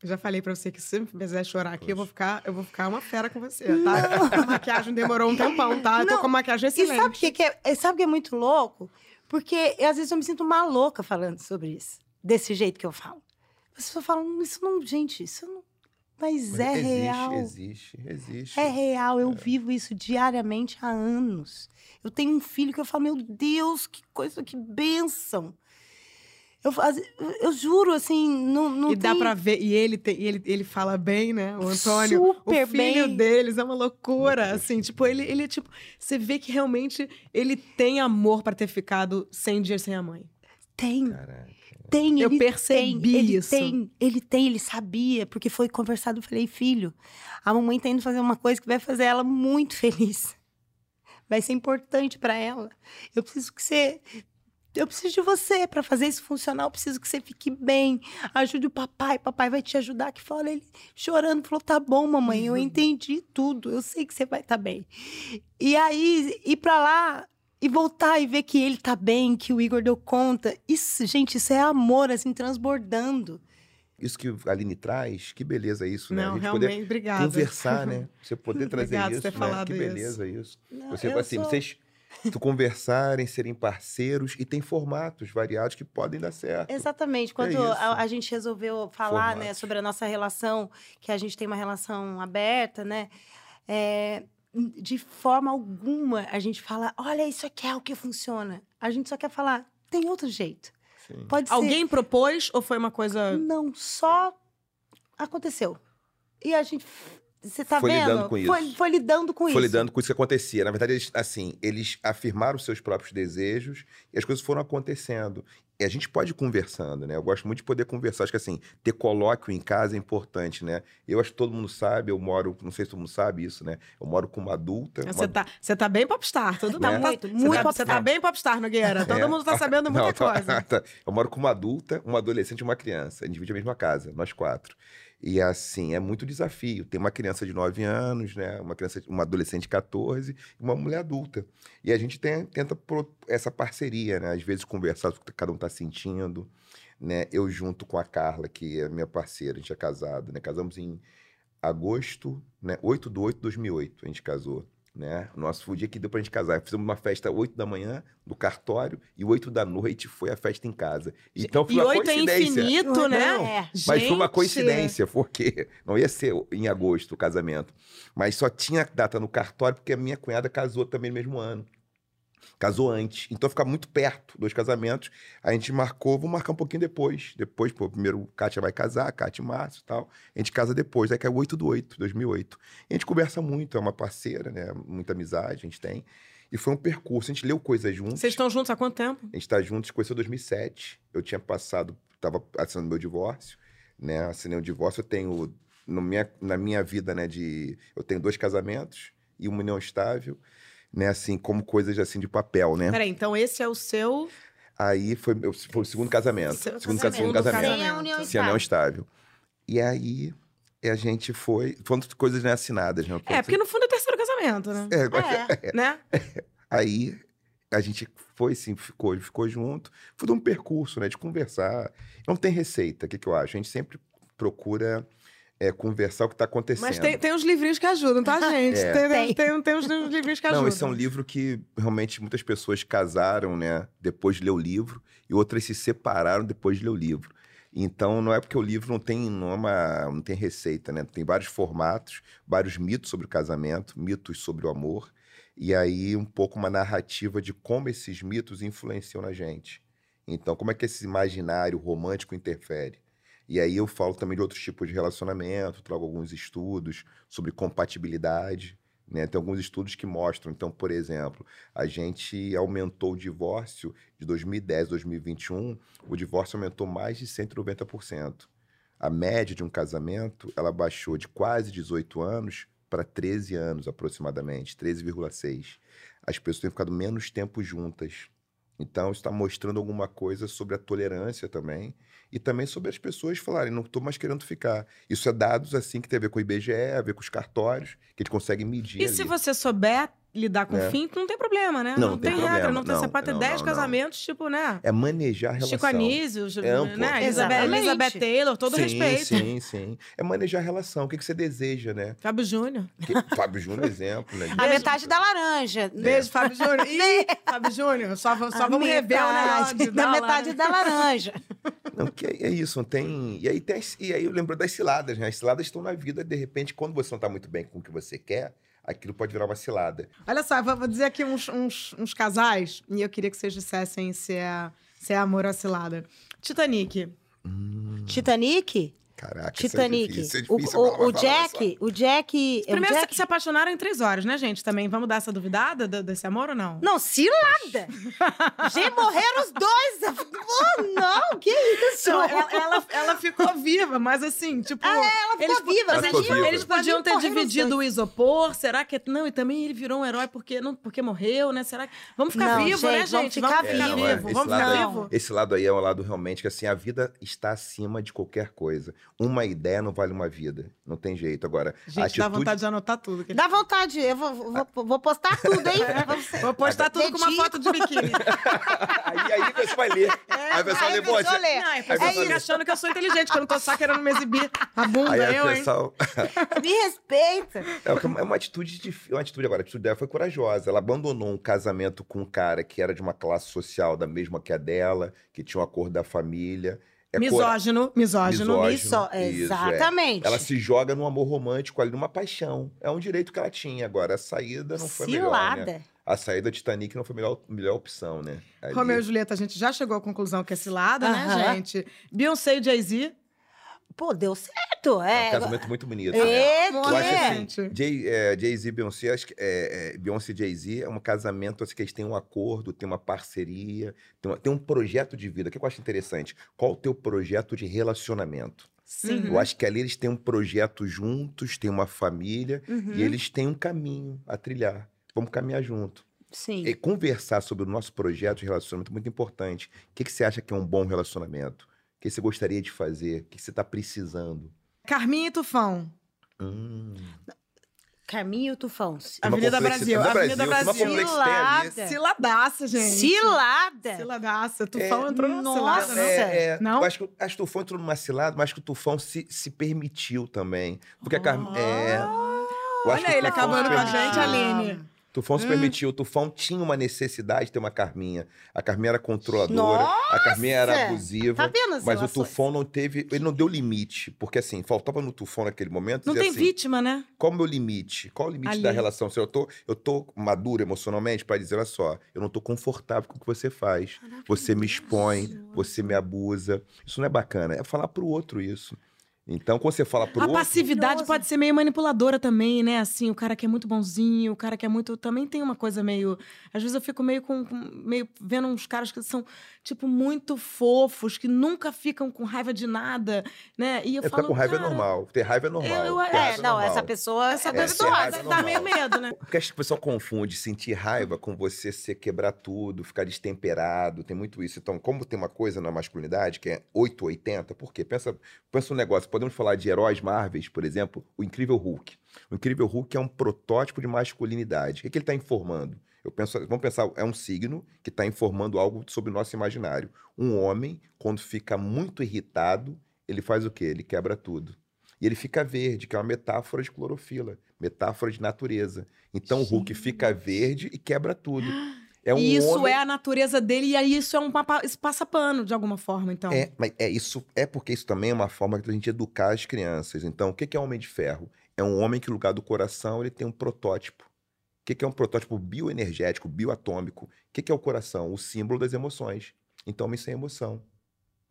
Eu já falei pra você que se você quiser chorar aqui, eu vou, ficar, eu vou ficar uma fera com você, tá? A maquiagem demorou um tempão, tá? Eu tô Não, com a maquiagem E excelente. sabe o que, que é? e Sabe o que é muito louco? Porque eu, às vezes eu me sinto uma louca falando sobre isso. Desse jeito que eu falo. As pessoas falam, isso não, gente, isso não. Mas, Mas é existe, real. Existe, existe. É real, eu vivo isso diariamente há anos. Eu tenho um filho que eu falo, meu Deus, que coisa, que bênção. Eu, faz- eu juro, assim, não, não E dá tem... pra ver, e ele, tem, e ele, ele fala bem, né? O Antônio. Super o filho bem. deles é uma loucura, assim. Tipo, ele, ele é tipo... Você vê que realmente ele tem amor pra ter ficado 100 dias sem a mãe. Tem, Caraca. Tem, Eu ele percebi tem, ele isso. tem, ele tem, ele sabia, porque foi conversado, eu falei, filho, a mamãe tá indo fazer uma coisa que vai fazer ela muito feliz. Vai ser importante pra ela. Eu preciso que você... Eu preciso de você para fazer isso funcionar. Eu preciso que você fique bem. Ajude o papai. Papai vai te ajudar. Que fala ele chorando. Falou: tá bom, mamãe. Eu entendi tudo. Eu sei que você vai estar bem. E aí, ir pra lá e voltar e ver que ele tá bem, que o Igor deu conta. Isso, gente, isso é amor, assim, transbordando. Isso que a Aline traz, que beleza isso, né? Não, a gente poder realmente, obrigada. conversar, né? *laughs* Você poder trazer Obrigada por isso, né? Que isso. beleza isso. Não, Você, assim, sou- vocês tu conversarem, serem parceiros e tem formatos variados que podem dar certo. Exatamente. Quando isso. a, a gente resolveu falar, né, Formatos. sobre a nossa relação, que a gente tem uma relação aberta, né? é, de forma alguma a gente fala, olha, isso aqui é o que funciona. A gente só quer falar, tem outro jeito. Sim. Pode ser. Alguém propôs ou foi uma coisa. Não, só aconteceu. E a gente. Você tá Foi vendo? lidando com Foi, isso. foi lidando com Foi isso. lidando com isso que acontecia. Na verdade, eles, assim, eles afirmaram os seus próprios desejos e as coisas foram acontecendo. A gente pode ir conversando, né? Eu gosto muito de poder conversar. Acho que, assim, ter colóquio em casa é importante, né? Eu acho que todo mundo sabe, eu moro, não sei se todo mundo sabe isso, né? Eu moro com uma adulta. Você uma- tá, você tá bem popstar, tudo Né? tá Muito, você muito tá, Você popstar. tá bem popstar, Nogueira. Todo É. mundo tá sabendo *laughs* muita Não, tá- coisa. tá. Eu moro com uma adulta, uma adolescente e uma criança. A gente divide a mesma casa, nós quatro. E assim, é muito desafio. Tem uma criança de 9 anos, né? Uma criança, uma adolescente de 14 e uma mulher adulta. E a gente tem- tenta essa parceria, né? Às vezes conversar o que cada um tá sentindo, né? Eu junto com a Carla, que é minha parceira, a gente é casado, né? Casamos em agosto, né? 8 de 8 de 2008, a gente casou. Né? Nosso foi o dia que deu pra gente casar. Fizemos uma festa 8 da manhã no cartório e 8 da noite foi a festa em casa. Então foi E uma oito é coincidência. infinito, né? Não, É. Mas foi uma Gente, coincidência, porque *laughs* não ia ser em agosto o casamento. Mas só tinha data no cartório porque a minha cunhada casou também no mesmo ano. Casou antes. Então fica muito perto dos casamentos. A gente marcou, vou marcar um pouquinho depois. Depois, pô, primeiro Kátia vai casar, Kátia e Márcio e tal. A gente casa depois, aí que é 8 do 8, 2008. E a gente conversa muito, é uma parceira, né? Muita amizade a gente tem. E foi um percurso, a gente leu coisas juntos. Vocês estão juntos há quanto tempo? A gente tá juntos, conheceu em 2007. Eu tinha passado, tava assinando meu divórcio, né? Assinei o divórcio. Eu tenho, no minha, na minha vida, né, de... Eu tenho dois casamentos e uma união estável, né? Assim, como coisas, assim, de papel, né? Peraí, então esse é o seu. Aí foi, meu, foi o segundo casamento. Seu segundo, casamento. segundo casamento. Sem a união Sem união estável. E aí, a gente foi... Foram coisas né, assinadas, né? É, porque no fundo é terceiro casamento, né? É, agora- É. Né? *laughs* Aí a gente foi sim, ficou, ficou junto. Foi de um percurso, né? De conversar. Não tem receita, o que, que eu acho? A gente sempre procura é, conversar o que está acontecendo. Mas tem, tem uns livrinhos que ajudam, tá, *laughs* gente? É. Tem, Tem. tem, tem uns livrinhos que ajudam. Não, esse é um livro que realmente muitas pessoas casaram, né? Depois de ler o livro, e outras se separaram depois de ler o livro. Então, não é porque o livro não tem, não é uma, não tem receita, né? Tem vários formatos, vários mitos sobre o casamento, mitos sobre o amor, e aí um pouco uma narrativa de como esses mitos influenciam na gente. Então, como é que esse imaginário romântico interfere? E aí eu falo também de outros tipos de relacionamento, trago alguns estudos sobre compatibilidade, né? Tem alguns estudos que mostram. Então, por exemplo, a gente aumentou o divórcio de 2010 a 2021, o divórcio aumentou mais de 190%. A média de um casamento, ela baixou de quase 18 anos para 13 anos aproximadamente, 13,6. As pessoas têm ficado menos tempo juntas. Então, está mostrando alguma coisa sobre a tolerância também. E também sobre as pessoas falarem, não estou mais querendo ficar. Isso é dados assim que tem a ver com o IBGE, a ver com os cartórios, que eles conseguem medir. E ali. se você souber lidar com É. o fim, não tem problema, né? Não, não tem regra, problema. não tem. Não, você pode ter não, 10 não, não. casamentos, tipo, né? É manejar a relação. Chico Anísio, É né? Elizabeth. Elizabeth Taylor, todo sim, respeito. Sim, sim. É manejar a relação. O que, que você deseja, né? Fábio Júnior. Que- Fábio Júnior é exemplo, né? A metade da laranja. Beijo, Fábio Júnior. *laughs* Ih, Fábio Júnior, só, só A vamos rever o metade negócio. da metade da laranja. *laughs* Não, que é, é isso, não tem. E aí, tem as- e aí eu lembro das ciladas, né? As ciladas estão na vida, de repente, quando você não está muito bem com o que você quer, aquilo pode virar uma cilada. Olha só, eu vou dizer aqui uns, uns, uns casais, e eu queria que vocês dissessem se é, se é amor ou cilada. Titanic. Titanic? Caraca, Titanic. Isso é difícil, é O, difícil o- o Jack, o Jack. é o Primeiro, Jack? se apaixonaram em três horas, né, gente? Também vamos dar essa duvidada do- desse amor ou não? Não, cilada! Gente, morreram os dois! Oh, não, que isso? Não, ela, ela, ela ficou viva, mas assim, tipo. Ah, é, ela ficou eles, viva, Ela mas ficou viva. Eles podiam ter dividido o isopor. Será que. Não, e também ele virou um herói porque, não, porque morreu, né? Será que. Vamos ficar Não, vivo, né, gente, vamos gente? ficar Vamos É, ficar não, é. vivo. Esse Vamos lado ficar aí- vivo. Esse lado aí é um lado realmente que assim, a vida está acima de qualquer coisa. Uma ideia não vale uma vida. Não tem jeito. Agora, a Gente, dá atitude... vontade de anotar tudo. que Dá vontade, eu vou, vou, vou postar tudo, hein? *laughs* você. Vou postar tudo com uma foto de biquíni. *laughs* aí, aí você vai ler. pessoa aí você- lê. Não, é Aí fica achando que eu sou inteligente, que eu não tô só querendo me exibir a bunda, Aí eu, hein? pessoa... *laughs* Me respeita. É uma- é uma atitude de, uma atitude agora. A atitude dela foi corajosa. Ela abandonou um casamento com um cara que era de uma classe social da mesma que a dela, que tinha um acordo da família. É cora- Misógino, misógino. Misógino. Isso, é. exatamente. Ela se joga num amor romântico ali, numa paixão. É um direito que ela tinha. Agora, a saída não foi melhor, né? Cilada. A saída do Titanic não foi a melhor, melhor opção, né? Ali. Romeu e Julieta, a gente já chegou à conclusão que é cilada, né, Aham. gente? Beyoncé e Jay-Z. Pô, deu certo. É um É. casamento muito bonito, né? É, Amor, Eu acho que- assim, gente. Jay, é, Jay-Z e Beyoncé, acho que é, é, Beyoncé e Jay-Z é um casamento assim, que eles têm um acordo, tem uma parceria, tem, uma- tem um projeto de vida. O que eu acho interessante? Qual o teu projeto de relacionamento? Sim. Eu acho que ali eles têm um projeto juntos, têm uma família Uhum. e eles têm um caminho a trilhar. Vamos caminhar junto. Sim. E conversar sobre o nosso projeto de relacionamento é muito importante. O que, que você acha que é um bom relacionamento? O que você gostaria de fazer? O que você está precisando? Carminha e Tufão. Hum. Carminho e Tufão. Avenida Brasil, Avenida Brasil. Cilada. Ciladaça, gente. Cilada. Ciladaça. Tufão É, entrou numa nossa. cilada, não? É, é, Não? Acho que, acho que o Tufão entrou numa cilada, mas acho que o Tufão se, se permitiu também. Porque a Carmen. É, Olha ele acabando com a gente, Aline. Tufão se permitiu. O Tufão tinha uma necessidade de ter uma Carminha. A Carminha era controladora, a Carminha era Nossa! abusiva. Tá vendo as Mas o? Tufão não teve. Ele não deu limite. Porque assim, faltava no Tufão naquele momento. Não tem assim, vítima, né? Qual o meu limite? Qual o limite Ali. da relação? Se eu tô, eu tô maduro emocionalmente para dizer, olha só, eu não tô confortável com o que você faz. Você me expõe, você me abusa. Isso não é bacana. É falar pro outro isso. Então, quando você fala pro a outro. passividade pode ser meio manipuladora também, né? Assim, o cara que é muito bonzinho, o cara que é muito. Também tem uma coisa meio. Às vezes eu fico meio com. meio vendo uns caras que são, tipo, muito fofos, que nunca ficam com raiva de nada, né? E eu É, ficar falo. com raiva cara, é normal. Ter raiva é normal. eu- ter É, raiva não, normal. essa pessoa. Essa É, pessoa raiva é dá meio medo, né? Porque acho que o pessoal confunde sentir raiva com você ser quebrar tudo, ficar destemperado, tem muito isso. Então, como tem uma coisa na masculinidade que é 8 ou 80, por quê? Pensa, pensa um negócio, podemos falar de heróis Marvels, por exemplo, o Incrível Hulk. O Incrível Hulk é um protótipo de masculinidade. O que, que ele está informando? Eu penso, vamos pensar, é um signo que está informando algo sobre o nosso imaginário. Um homem, quando fica muito irritado, ele faz o quê? Ele quebra tudo. E ele fica verde, que é uma metáfora de clorofila, metáfora de natureza. Então o Hulk fica verde e quebra tudo. É um e isso homem... é a natureza dele, e aí isso é um papa- isso passa pano, de alguma forma, então. É, mas é isso, é porque isso também é uma forma de a gente educar as crianças. Então, o que é homem de ferro? É um homem que, no lugar do coração, ele tem um protótipo. O que é um protótipo bioenergético, bioatômico? O que que é o coração? O símbolo das emoções. Então, homem sem emoção.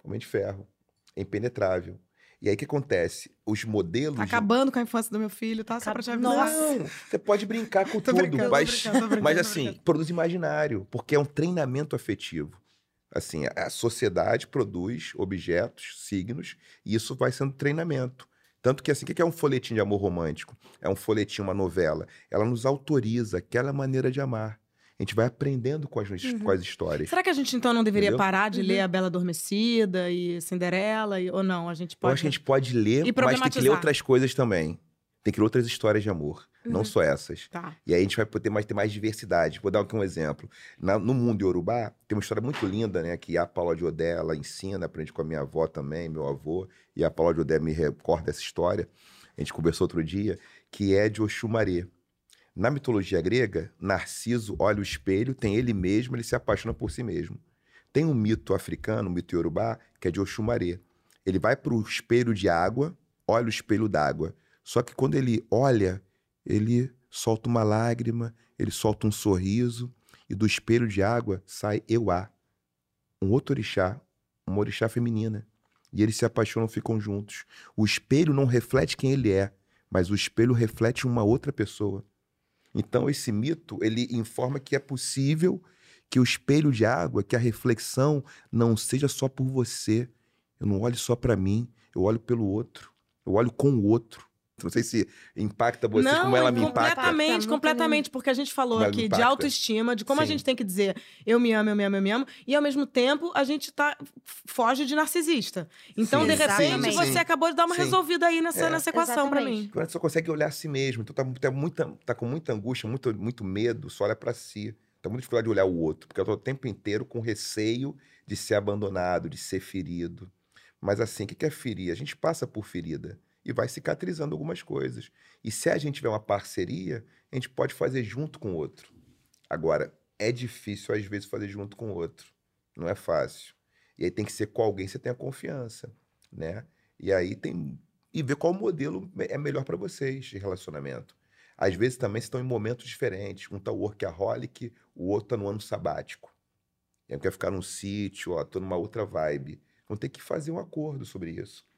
Homem de ferro. É impenetrável. E aí, o que acontece? Os modelos... Tá acabando com a infância do meu filho, tá? Só pra te avisar. Nossa. Não, você pode brincar com *laughs* tudo, brincando, mas, brincando, tô brincando, mas assim, produz imaginário, porque é um treinamento afetivo. Assim, a- sociedade produz objetos, signos, e isso vai sendo treinamento. Tanto que assim, o que que é um folhetim de amor romântico? É um folhetim, uma novela. Ela nos autoriza aquela maneira de amar. A gente vai aprendendo com as, Uhum. com as histórias. Será que a gente então não deveria Entendeu? parar de Uhum. ler A Bela Adormecida e Cinderela? E, ou não? A gente pode. Eu acho que a gente pode ler, E mas tem que ler outras coisas também. Tem que ler outras histórias de amor, não Uhum. só essas. Tá. E aí a gente vai poder mais, ter mais diversidade. Vou dar aqui um exemplo. Na- no mundo iorubá, tem uma história muito linda, né? Que a Paula de Odé, ela ensina, aprende com a minha avó também, meu avô. E a Paula de Odé me recorda essa história. A gente conversou outro dia, que é de Oxumaré. Na mitologia grega, Narciso olha o espelho, tem ele mesmo, ele se apaixona por si mesmo. Tem um mito africano, um mito iorubá, que é de Oxumaré. Ele vai para o espelho de água, olha o espelho d'água. Só que quando ele olha, ele solta uma lágrima, ele solta um sorriso, e do espelho de água sai Euá, um outro orixá, uma orixá feminina. E eles se apaixonam, ficam juntos. O espelho não reflete quem ele é, mas o espelho reflete uma outra pessoa. Então esse mito, ele informa que é possível que o espelho de água, que a reflexão não seja só por você. Eu não olho só para mim, eu olho pelo outro. Eu olho com o outro. Não sei se impacta você não, como ela me impacta. completamente, Impacta. completamente, porque a gente falou aqui de autoestima, de como a Sim. gente tem que dizer eu me amo, eu me amo, eu me amo, e ao mesmo tempo a gente tá foge de narcisista. Então, Sim. de repente, Exatamente. você Sim. acabou de dar uma Sim. resolvida aí nessa, É. nessa equação pra Exatamente. mim. Quando você só consegue olhar a si mesmo. Então tá, tá, muita, tá com muita angústia, muito, muito medo, só olha pra si. Tá muito dificuldade de olhar o outro, porque eu tô o tempo inteiro com receio de ser abandonado, de ser ferido. Mas assim, o que que é ferir? A gente passa por ferida e vai cicatrizando algumas coisas. E se a gente tiver uma parceria, a gente pode fazer junto com o outro. Agora, é difícil às vezes fazer junto com o outro. Não é fácil. E aí tem que ser com alguém que você tenha confiança, né? E aí tem e ver qual modelo é melhor para vocês de relacionamento. Às vezes também estão em momentos diferentes. Um tá workaholic, o outro tá no ano sabático. E aí quer ficar num sítio, ó, tô numa outra vibe. Vão ter que fazer um acordo sobre isso.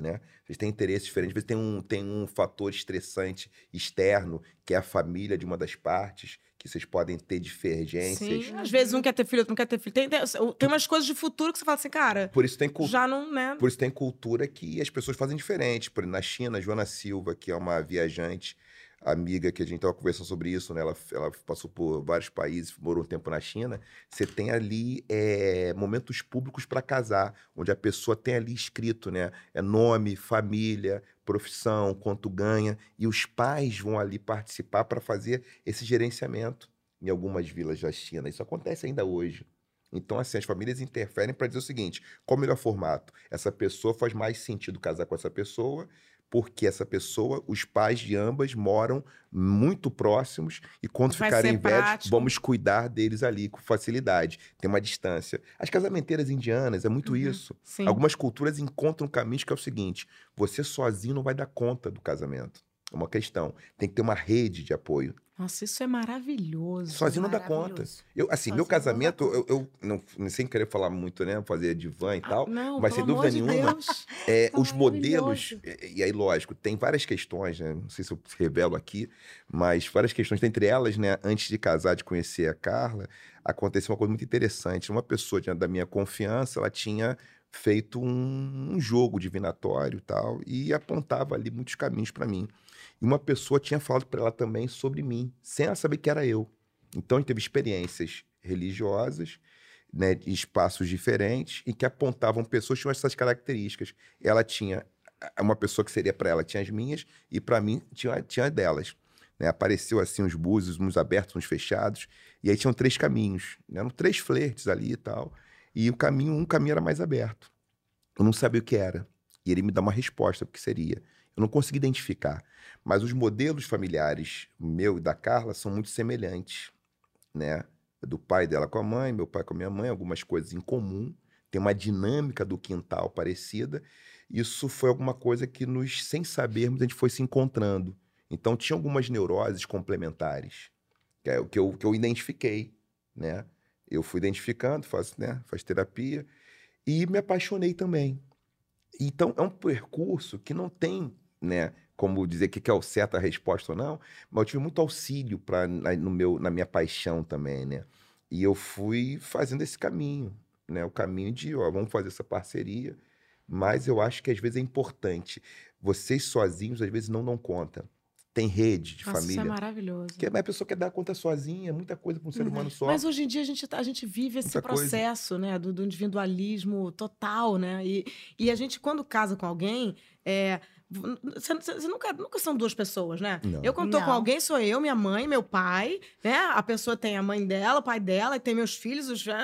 Né? Vocês têm interesses diferentes, às vezes tem um, tem um fator estressante externo, que é a família de uma das partes, que vocês podem ter divergências. Sim, às vezes um quer ter filho, outro não quer ter filho. Tem, tem, tem umas coisas de futuro que você fala assim, cara, Por isso tem cultura. já não, né? Por isso tem cultura que as pessoas fazem diferente. Por exemplo, na China, a Joana Silva, que é uma viajante, amiga que a gente estava conversando sobre isso, né? Ela, ela passou por vários países, morou um tempo na China. Você tem ali é, momentos públicos para casar, onde a pessoa tem ali escrito, né? É nome, família, profissão, quanto ganha, e os pais vão ali participar para fazer esse gerenciamento em algumas vilas da China. Isso acontece ainda hoje. Então, assim, as famílias interferem para dizer o seguinte: qual o melhor formato? Essa pessoa faz mais sentido casar com essa pessoa, porque essa pessoa, os pais de ambas moram muito próximos e quando Vai ficarem velhos, prático. vamos cuidar deles ali com facilidade. Tem uma distância. As casamenteiras indianas é muito Uhum. isso. Sim. Algumas culturas encontram caminhos que é o seguinte: você sozinho não vai dar conta do casamento. É uma questão. Tem que ter uma rede de apoio. Nossa, isso é maravilhoso. Sozinho não dá conta. Eu, assim, Sozinho meu casamento, eu, eu não, sem querer falar muito, né? Fazer divã e Ah, tal. não, mas sem dúvida de nenhuma. *laughs* É, Tá os modelos, maravilhoso. e, aí, lógico, tem várias questões, né? Não sei se eu revelo aqui, mas várias questões. Dentre elas, né, antes de casar, de conhecer a Carla, aconteceu uma coisa muito interessante. Uma pessoa diante da minha confiança, ela tinha feito um, um jogo divinatório e tal, e apontava ali muitos caminhos para mim. E uma pessoa tinha falado para ela também sobre mim, sem ela saber que era eu. Então, a gente teve experiências religiosas, né, espaços diferentes, e que apontavam pessoas que tinham essas características. Ela tinha uma pessoa que seria para ela tinha as minhas e para mim tinha, tinha delas. Né? Apareceu assim os búzios, uns abertos, uns fechados, e aí tinham três caminhos, né? eram três flertes ali e tal. E o caminho, um caminho era mais aberto. Eu não sabia o que era. E ele me dá uma resposta, o que seria. Eu não consegui identificar. Mas os modelos familiares, meu e da Carla, são muito semelhantes, né? Do pai dela com a mãe, meu pai com a minha mãe, algumas coisas em comum. Tem uma dinâmica do quintal parecida. Isso foi alguma coisa que nos, sem sabermos, a gente foi se encontrando. Então tinha algumas neuroses complementares, que é o que eu, que eu identifiquei, né? Eu fui identificando, faço, né, faz terapia e me apaixonei também. Então é um percurso que não tem, né, como dizer que que é o certo a resposta ou não, mas eu tive muito auxílio para no meu na minha paixão também, né? E eu fui fazendo esse caminho, né? O caminho de, ó, vamos fazer essa parceria, mas eu acho que às vezes é importante. Vocês sozinhos às vezes não dão conta. Tem rede de Nossa, isso é família. maravilhoso. Que a pessoa quer dar conta sozinha, é muita coisa para um ser humano só. Mas hoje em dia a gente, tá- a gente vive esse Muita coisa. processo, né, do, do individualismo total, né? E, e a gente, quando casa com alguém, é, você, nunca, nunca são duas pessoas, né? Não. Eu, quando tô com Não. alguém, sou eu, minha mãe, meu pai, né? A pessoa tem a mãe dela, o pai dela, e tem meus filhos, os... ah,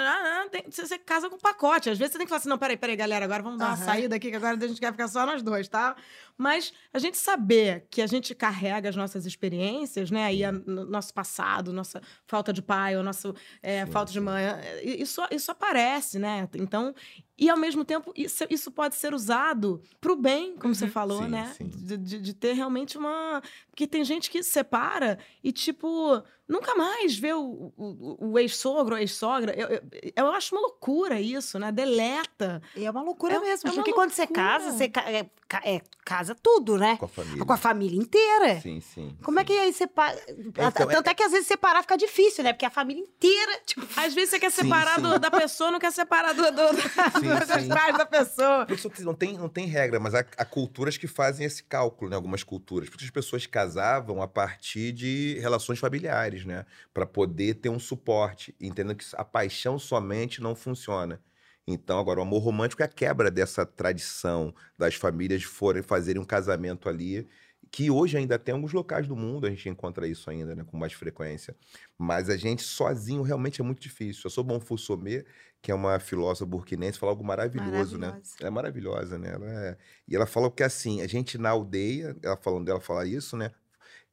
ah, tem- você, casa com pacote. Às vezes você tem que falar assim, não, peraí, peraí, galera, agora vamos dar uma Aham. saída aqui, que agora a gente quer ficar só nós dois, tá? Mas a gente saber que a gente carrega as nossas experiências, né? E a- no- nosso passado, nossa falta de pai, ou nossa é, Sim, falta de mãe, é, isso, isso aparece, né? Então, e ao mesmo tempo, isso, isso pode ser usado pro bem, como você falou, Sim, né? De, de- de ter realmente uma. Porque tem gente que separa e, tipo, nunca mais vê o, o, o ex-sogro ou ex-sogra. Eu, eu, eu acho uma loucura isso, né? Deleta. E é uma loucura É- mesmo. é uma porque quando você loucura. casa, você ca- é, ca- é, casa tudo, né? Com a família. Com a família inteira. Sim, sim. Como é que aí separa? Então, Tanto é... que às vezes separar fica difícil, né? Porque a família inteira, tipo, Às vezes você quer Sim, separar sim. do- da pessoa, não quer separar do, do, do, sim. *laughs* da pessoa. Por isso que não tem, não tem regra, mas há, há culturas que fazem esse cálculo, né? Algumas culturas. Porque as pessoas casavam a partir de relações familiares, né? Para poder ter um suporte, entendendo que a paixão somente não funciona. Então, agora, o amor romântico é a quebra dessa tradição das famílias forem fazerem um casamento ali, que hoje ainda tem alguns locais do mundo, a gente encontra isso ainda, né? Com mais frequência. Mas a gente sozinho realmente é muito difícil. Eu sou Bonfou Somé, que é uma filósofa burkinense, fala algo maravilhoso, né? Ela é maravilhosa, né? Ela é- E ela falou que assim, a gente na aldeia, ela falando dela falar isso, né?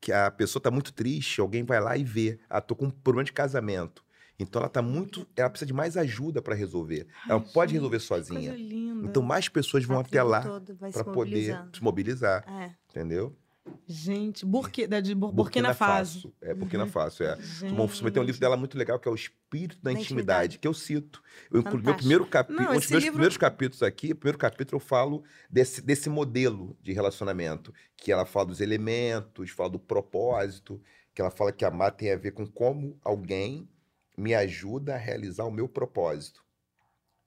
Que a pessoa tá muito triste, alguém vai lá e vê. Ah, tô com um problema de casamento. Então ela tá muito. Ela precisa de mais ajuda para resolver. Ela não pode resolver sozinha. Então mais pessoas vão até lá para poder se mobilizar, É. entendeu? Gente, Burki, da de Bur- Burkina, Faso. É, Burkina Faso, é. Gente. Bom, tem um livro dela muito legal que é O Espírito da Da Intimidade, Intimidade. que eu cito. Eu incluí meu Fantástico. primeiro capítulo, um dos meus livro- primeiros capítulos aqui, o primeiro capítulo eu falo desse, desse modelo de relacionamento, que ela fala dos elementos, fala do propósito, que ela fala que amar tem a ver com como alguém me ajuda a realizar o meu propósito.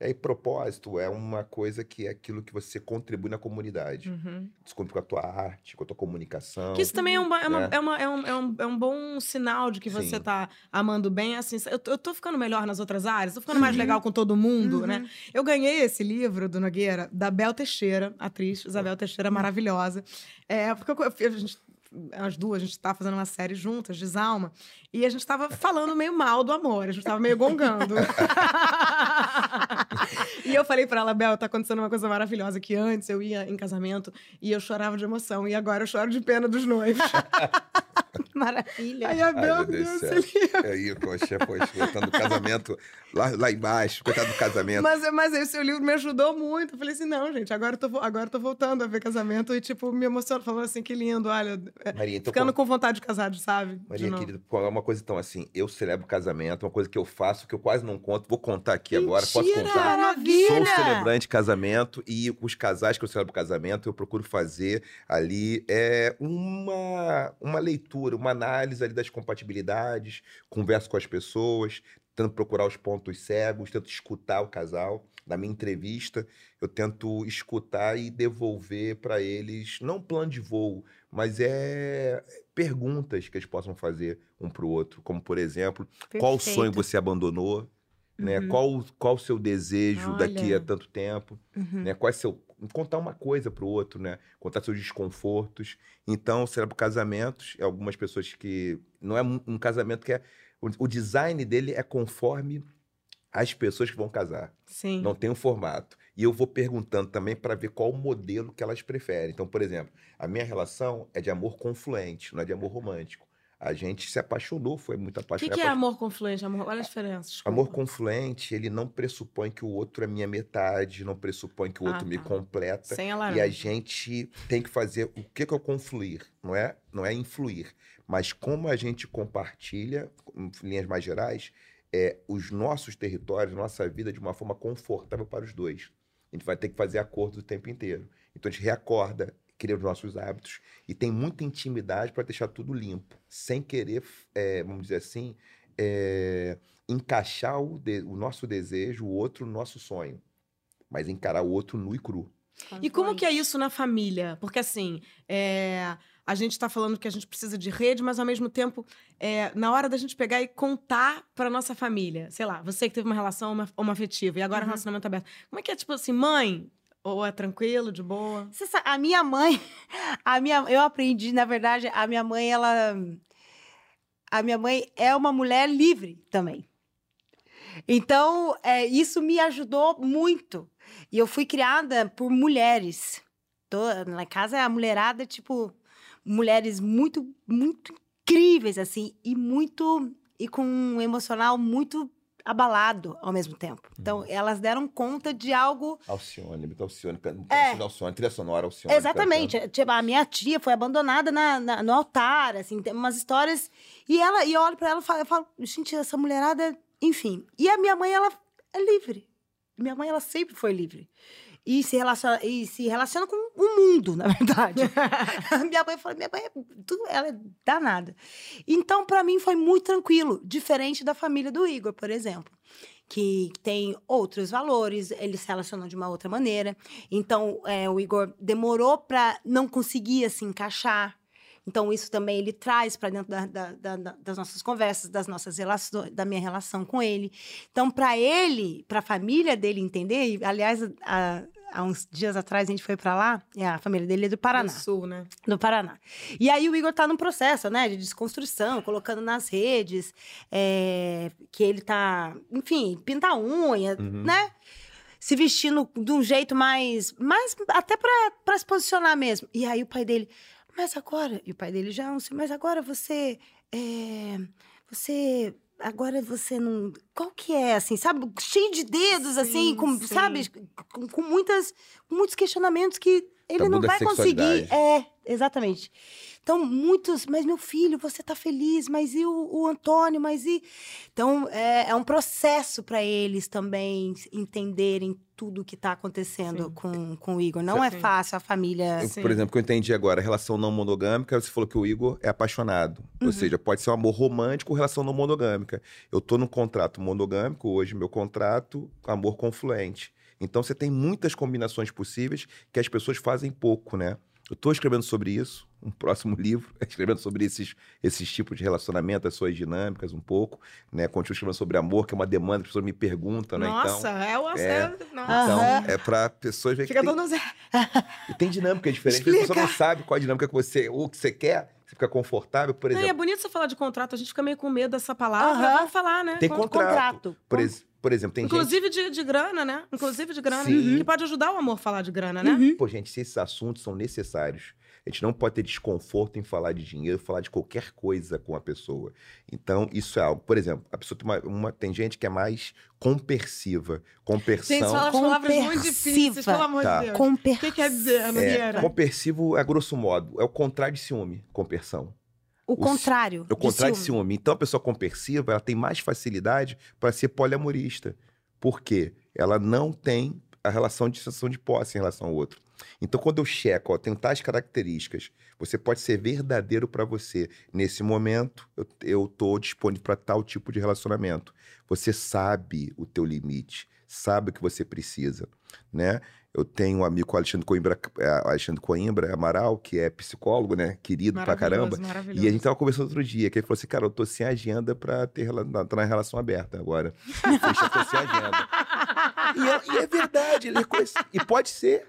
E aí, propósito é uma coisa que é aquilo que você contribui na comunidade. Uhum. Você contribui com a tua arte, com a tua comunicação. Que isso também é um, é, uma- Né? é uma- é um, é um- é um bom sinal de que você Sim. tá amando bem. Assim, eu, tô- eu tô ficando melhor nas outras áreas, tô ficando mais legal com todo mundo, Uhum. né? Eu ganhei esse livro do Nogueira, da Bel Teixeira, atriz, Isabel Teixeira, maravilhosa. É, porque eu- a gente- as duas, a gente tá fazendo uma série juntas, Desalma, e a gente tava falando meio mal do amor, a gente tava meio gongando. *laughs* e eu falei pra ela, Bel, tá acontecendo uma coisa maravilhosa, que antes eu ia em casamento e eu chorava de emoção, e agora eu choro de pena dos noivos. *laughs* *laughs* Maravilha. Aí a Ai, Bel meu me Deus deu do esse céu. livro. Aí, poxa, poxa, coitado do casamento lá, lá embaixo, coitado do casamento. Mas, mas esse seu livro me ajudou muito. Eu falei assim, não, gente, agora eu tô, agora eu tô voltando a ver casamento e, tipo, me emocionando, falando assim, que lindo, olha, é, Maria, então, ficando com... com vontade de casar, sabe? Maria, querida, é uma coisa então assim, eu celebro casamento, uma coisa que eu faço, que eu quase não conto, vou contar aqui agora, posso Mentira! contar? Maravilha! Sou celebrante de casamento e os casais que eu celebro casamento, eu procuro fazer ali é uma, uma leitura, uma análise ali das compatibilidades, converso com as pessoas, tento procurar os pontos cegos, tento escutar o casal. Na minha entrevista, eu tento escutar e devolver para eles, não um plano de voo, mas é perguntas que eles possam fazer um para o outro, como por exemplo, qual Perfeito. sonho você abandonou? Né? Uhum. Qual qual o seu desejo daqui a Olha. tanto tempo? Uhum. Né? Qual é seu contar uma coisa para o outro, né? Contar seus desconfortos. Então, celebro casamentos, é algumas pessoas que não é um, casamento que é o, o design dele é conforme as pessoas que vão casar. Sim. Não tem um formato. E eu vou perguntando também para ver qual o modelo que elas preferem. Então, por exemplo, a minha relação é de amor confluente, não é de amor romântico. A gente se apaixonou, foi muito O que, apaixonado. que é amor confluente? Amor... Olha a diferença. desculpa. Amor confluente, ele não pressupõe que o outro é minha metade, não pressupõe que o Ah, outro me tá. completa. Sem a E a gente tem que fazer o que, que é confluir, não é, não é influir, mas como a gente compartilha, em linhas mais gerais, é, os nossos territórios, nossa vida de uma forma confortável para os dois. A gente vai ter que fazer acordo o tempo inteiro. Então a gente reacorda, cria os nossos hábitos e tem muita intimidade para deixar tudo limpo, sem querer, é, vamos dizer assim, é, encaixar o, de- o nosso desejo, o outro no nosso sonho, mas encarar o outro nu e cru. E como que é isso na família? Porque assim, é, a gente está falando que a gente precisa de rede, mas ao mesmo tempo, é, na hora da gente pegar e contar para nossa família, sei lá, você que teve uma relação homo- homoafetiva e agora Uhum. relacionamento aberto, como é que é tipo assim, mãe? Ou é tranquilo, de boa? Sabe, a minha mãe, *laughs* a minha, eu aprendi, na verdade, a minha mãe, ela, a minha mãe é uma mulher livre também. Então, é, isso me ajudou muito. E eu fui criada por mulheres. Tô, em casa, a mulherada, tipo, mulheres muito, muito incríveis, assim, e muito, e com um emocional muito abalado ao mesmo tempo. Então, elas deram conta de algo Alcione, Bita Alcione, É. Alcione, trilha sonora Alcione. Exatamente. Tipo, a minha tia foi abandonada na, na- no altar, assim, tem umas histórias. E ela, e eu olho pra ela e falo, eu falo, gente, essa mulherada, enfim. E a minha mãe, ela é livre. Minha mãe, ela sempre foi livre. E se relaciona, e se relaciona com o mundo, *laughs* na verdade. *laughs* minha mãe fala, minha mãe, é tudo, ela é danada. Então, para mim, foi muito tranquilo, diferente da família do Igor, por exemplo. Que tem outros valores, eles se relacionam de uma outra maneira. Então, é, o Igor demorou para não conseguir se encaixar. Então, isso também ele traz para dentro da, da, da, das nossas conversas, das nossas relações, da minha relação com ele. Então, para ele, para a família dele entender, e, aliás, a, há uns dias atrás a gente foi para lá, e a família dele é do Paraná. Do sul, né? Do Paraná. E aí o Igor tá num processo, né, de desconstrução, colocando nas redes, é, que ele tá, enfim, pinta unha, Uhum. né? Se vestindo de um jeito mais, mais até para se posicionar mesmo. E aí o pai dele, mas agora, e o pai dele já é um, mas agora você, é, você, agora você não, qual que é, assim, sabe, cheio de dedos, assim, Sim, com, sim. sabe, com, com muitas, com muitos questionamentos que ele Tabu não vai conseguir. É, exatamente. Então, muitos, mas meu filho, você tá feliz, mas e o, o Antônio, mas e. Então, é, é um processo para eles também entenderem tudo o que tá acontecendo Sim. com, com o Igor. Não é fácil a família. Eu, por exemplo, que eu entendi agora, relação não monogâmica, você falou que o Igor é apaixonado. Ou seja, pode ser um amor romântico ou relação não monogâmica. Eu tô num contrato monogâmico, hoje meu contrato, amor confluente. Então você tem muitas combinações possíveis que as pessoas fazem pouco, né? Eu tô escrevendo sobre isso, um próximo *laughs* livro, escrevendo sobre esses, esses tipos de relacionamento, as suas dinâmicas um pouco, né? Continuo escrevendo sobre amor, que é uma demanda que as pessoas me perguntam, né? Nossa, Então, é o é. é, Nossa. então Aham. é para pessoas verem que Fica tem- dando zero. e tem dinâmica diferente. porque A pessoa não Explica. sabe qual a dinâmica que você, ou que você quer, você fica confortável, por Não, é exemplo. bonito você falar de contrato, a gente fica meio com medo dessa palavra. Aham. Vamos falar, né? Tem Con- contrato. contrato. Por, ex- por exemplo, tem gente. Inclusive de, de grana, né? Inclusive de grana. Sim. Que pode ajudar o amor a falar de grana, né? Uhum. Pô, gente, se esses assuntos são necessários, a gente não pode ter desconforto em falar de dinheiro, falar de qualquer coisa com a pessoa. Então, isso é algo. Por exemplo, a pessoa tem, uma, uma- tem gente que é mais compersiva. Compersão. Gente, fala as palavras muito difíceis, Compersiva. pelo amor Tá. de Deus. Comper... O que quer dizer, É, Nogueira? compersivo, a grosso modo, é o contrário de ciúme, compersão. O O contrário. É o contrário de ciúme. ciúme. Então, a pessoa compersiva, ela tem mais facilidade para ser poliamorista. Por quê? Ela não tem a relação de sensação de posse em relação ao outro. Então, quando eu checo, ó, tem tais características, você pode ser verdadeiro para você. Nesse momento, eu, eu tô disponível para tal tipo de relacionamento. Você sabe o teu limite, sabe o que você precisa, né? Eu tenho um amigo, o Alexandre Coimbra, é, Alexandre Coimbra Amaral, que é psicólogo, né? Querido pra caramba. Maravilhoso. E a gente tava conversando outro dia, que ele falou assim, cara, eu tô sem agenda pra ter na, tô na relação aberta agora. Fecha, tô sem agenda. E é, e é verdade, ele reconhece. E pode ser.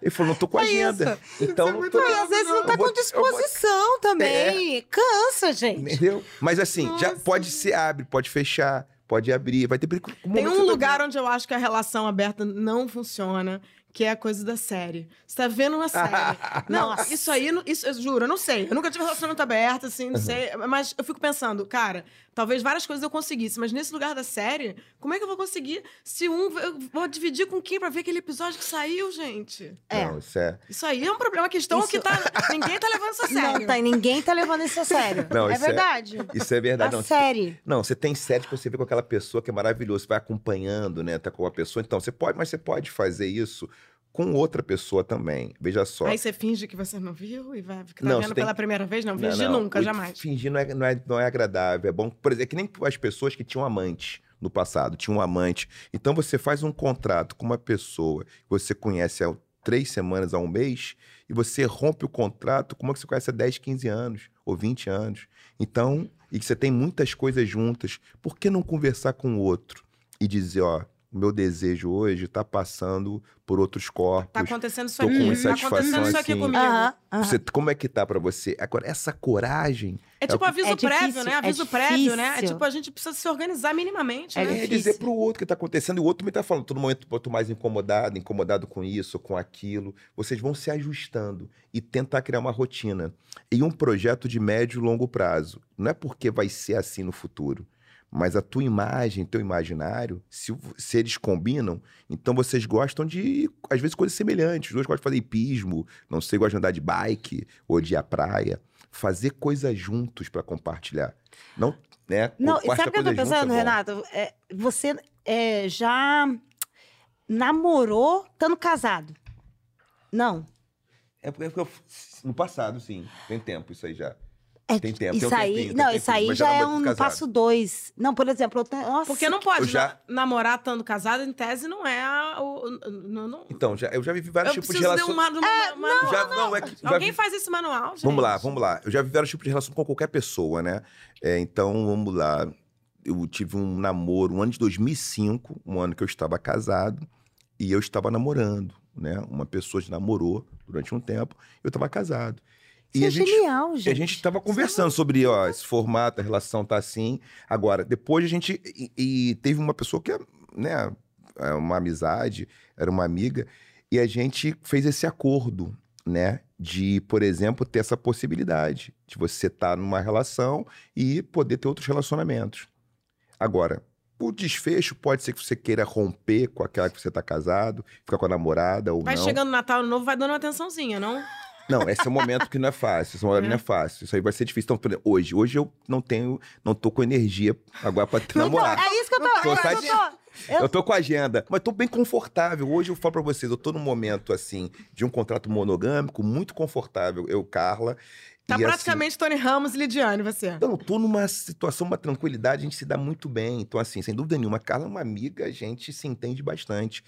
Ele falou, não tô com É agenda. Então, é não muito tô... E às vezes não tá vou- com disposição também. Cansa, gente. Entendeu? Mas assim, já Nossa. pode ser, abre, pode fechar, pode abrir, vai ter... perigo- Tem que um tá lugar onde eu acho que a relação aberta não funciona, que é a coisa da série. Você tá vendo uma série. *laughs* não, Nossa. isso aí, isso, eu juro, eu não sei. Eu nunca tive relacionamento aberto, assim, não Uhum. sei. Mas eu fico pensando, cara, talvez várias coisas eu conseguisse, mas nesse lugar da série, como é que eu vou conseguir se um. Eu vou dividir com quem pra ver aquele episódio que saiu, gente? É. Não, isso é... Isso aí é um problema. A questão é que Isso- tá. *laughs* Ninguém tá levando isso a sério. Não, tá, ninguém tá levando isso a sério. Não, é isso é- verdade. Isso é verdade. A não, você- série. Não, você tem séries que você vê com aquela pessoa que é maravilhoso, você vai acompanhando, né? Tá com a pessoa. Então, você pode, mas você pode fazer isso com outra pessoa também. Veja só. Aí você finge que você não viu e vai ficar Não, vendo pela primeira vez? Não, não, nunca, o jamais. Fingir não é, não, é, não é agradável. É bom. Por exemplo, é que nem as pessoas que tinham amante no passado, tinham um amante. Então, você faz um contrato com uma pessoa que você conhece há três semanas, há um mês, e você rompe o contrato com uma que você conhece há 10, 15 anos, ou 20 anos. Então, e que você tem muitas coisas juntas, por que não conversar com o outro e dizer, ó, o meu desejo hoje tá passando por outros corpos. Tá acontecendo isso Tô aqui. com Tá insatisfação, acontecendo isso aqui assim. comigo. Aham, aham. Você- como é que tá pra você? Agora, essa coragem É tipo o que- aviso É prévio, difícil, né? é Aviso prévio, né? É difícil. tipo, a gente precisa se organizar minimamente, É né? É dizer pro outro que tá acontecendo e o outro me tá falando. Todo momento eu tô mais incomodado, incomodado com isso, com aquilo. Vocês vão se ajustando e tentar criar uma rotina. E um projeto de médio e longo prazo. Não é porque vai ser assim no futuro. Mas a tua imagem, teu imaginário, se, se eles combinam, então vocês gostam de, às vezes, coisas semelhantes. Os dois gostam de fazer hipismo, não sei, gostam de andar de bike ou de ir à praia. Fazer coisas juntos para compartilhar. Não, né? Não, e sabe o que eu tô é pensando, bom. Renato? É, você é, já namorou estando casado. Não. É porque, é porque eu- no passado, sim. Tem tempo isso aí já. É, Tem tempo, Isso tem um aí, tempinho, tem não, isso aí já é um casado. passo dois. Não, por exemplo, eu tenho, nossa, Porque não pode já- na- namorar estando casado, em tese, não é a- o. não- não- Então, já, eu já vivi vários eu tipos de relações. uma, de uma- manual. Já- não, é que- já Alguém vi- faz esse manual, gente. Vamos lá, vamos lá. Eu já vi vários tipos de relação com qualquer pessoa, né? É, então, vamos lá. Eu tive um namoro, um ano de 2005, um ano que eu estava casado, e eu estava namorando, né? Uma pessoa se namorou durante um tempo, eu estava casado. Isso e é a gente, genial, gente. a gente estava conversando sobre, ó, esse formato, a relação tá assim. Agora, depois a gente. E, e teve uma pessoa que, né, é uma amizade, era uma amiga, e a gente fez esse acordo, né? De, por exemplo, ter essa possibilidade de você estar numa relação e poder ter outros relacionamentos. Agora, o desfecho pode ser que você queira romper com aquela que você está casado, ficar com a namorada ou Vai não. chegando o Natal Novo, vai dando uma atençãozinha, não? Não, esse é o momento que não é fácil. Esse momento É. não é fácil. Isso aí vai ser difícil. Então, por exemplo, hoje, hoje eu não tenho, não tô com energia agora pra namorar. Então, é isso que eu tô. Tô é, eu sati- tô- eu- Eu tô com a agenda, mas tô bem confortável. Hoje eu falo pra vocês, eu tô num momento assim de um contrato monogâmico muito confortável. Eu, Carla. Tá e, assim, praticamente Tony Ramos e Lidiane, você. eu tô numa situação, uma tranquilidade, a gente se dá muito bem. Então, assim, sem dúvida nenhuma, a Carla é uma amiga, a gente se entende bastante.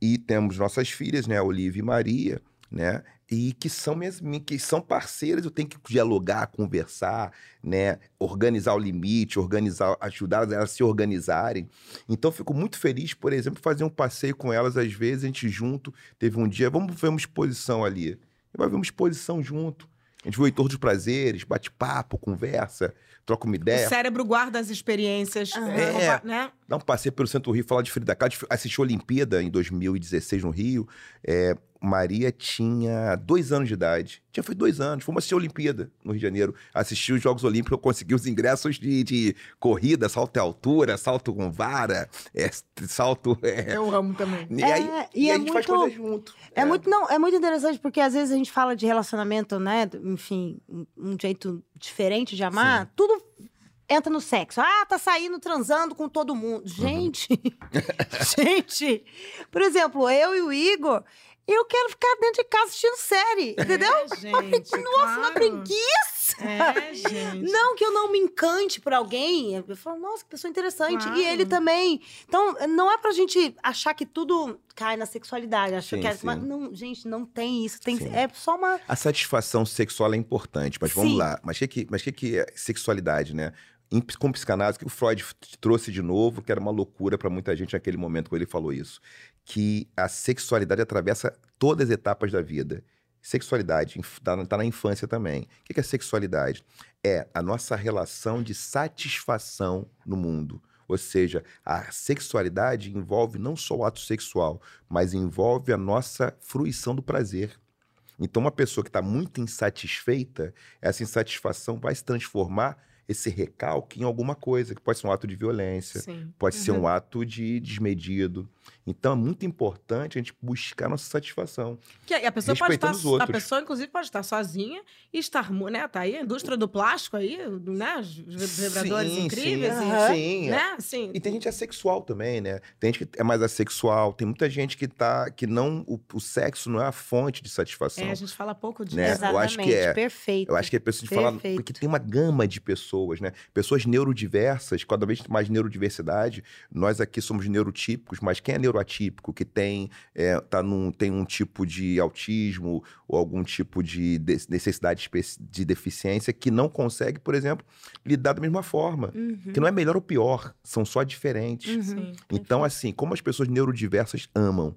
E temos nossas filhas, né, Olivia e Maria, né? E que são minhas, mi- que são parceiras, eu tenho que dialogar, conversar, né? Organizar o limite, organizar, ajudar elas a se organizarem. Então, eu fico muito feliz, por exemplo, fazer um passeio com elas, às vezes, a gente junto. Teve um dia, vamos ver uma exposição ali. Vai ver uma exposição junto. A gente vê o Heitor dos Prazeres, bate papo, conversa, troca uma ideia. O cérebro guarda as experiências, é, É. né? Dá um passeio pelo Centro Rio, falar de Frida Kahlo, assistiu a Olimpíada em 2016 no Rio. É, Maria tinha dois anos de idade. Tinha feito dois anos. Fomos assistir a Olimpíada no Rio de Janeiro. Assisti os Jogos Olímpicos, eu consegui os ingressos de, de corrida, salto em altura, salto com vara, é, salto. é. Eu amo também. E É, aí e e é a gente faz muito- coisas junto. É, muito, não, é muito interessante porque às vezes a gente fala de relacionamento, né? Enfim, um- um jeito diferente de amar. Tudo entra no sexo. Ah, tá saindo, transando com todo mundo. Uhum. Gente, *laughs* gente. Por exemplo, eu e o Igor, eu quero ficar dentro de casa assistindo série, entendeu? É, gente, *laughs* Nossa, uma claro. preguiça! É, gente. Não que eu não me encante por alguém. Eu falo, nossa, que pessoa interessante. Claro. E ele também. Então, não é pra gente achar que tudo cai na sexualidade. Acho Sim, que é, mas não, gente, não tem isso. Tem, Sim. é só uma. A satisfação sexual é importante, mas vamos Sim. lá. Mas o que, que- mas que, que é sexualidade, né? Em, com psicanálise, que o Freud trouxe de novo, que era uma loucura para muita gente naquele momento quando ele falou isso, que a sexualidade atravessa todas as etapas da vida. Sexualidade está na infância também. O que é sexualidade? É a nossa relação de satisfação no mundo. Ou seja, a sexualidade envolve não só o ato sexual, mas envolve a nossa fruição do prazer. Então, uma pessoa que está muito insatisfeita, essa insatisfação vai se transformar esse recalque em alguma coisa, que pode ser um ato de violência, Sim. pode ser Uhum. um ato de desmedido. Então, é muito importante a gente buscar nossa satisfação. Que a pessoa pode estar, a pessoa inclusive pode estar sozinha e estar, né? Tá aí a indústria do plástico aí, né? Os vibradores Sim, incríveis, sim, e- Aham. sim. né? Assim, E tem gente assexual também, né? Tem gente que é mais assexual, tem muita gente que tá que não o, o sexo não é a fonte de satisfação. é, a gente fala pouco disso. Né? Exatamente, Eu acho que é. perfeito. Eu acho que é preciso falar, porque tem uma gama de pessoas, né? Pessoas neurodiversas, cada vez mais neurodiversidade. Nós aqui somos neurotípicos, mas quem é neuroatípico, que tem, é, tá num, tem um tipo de autismo ou algum tipo de de- necessidade de deficiência que não consegue, por exemplo, lidar da mesma forma. Uhum, Que não é melhor ou pior, são só diferentes. uhum. Então, assim, como as pessoas neurodiversas amam,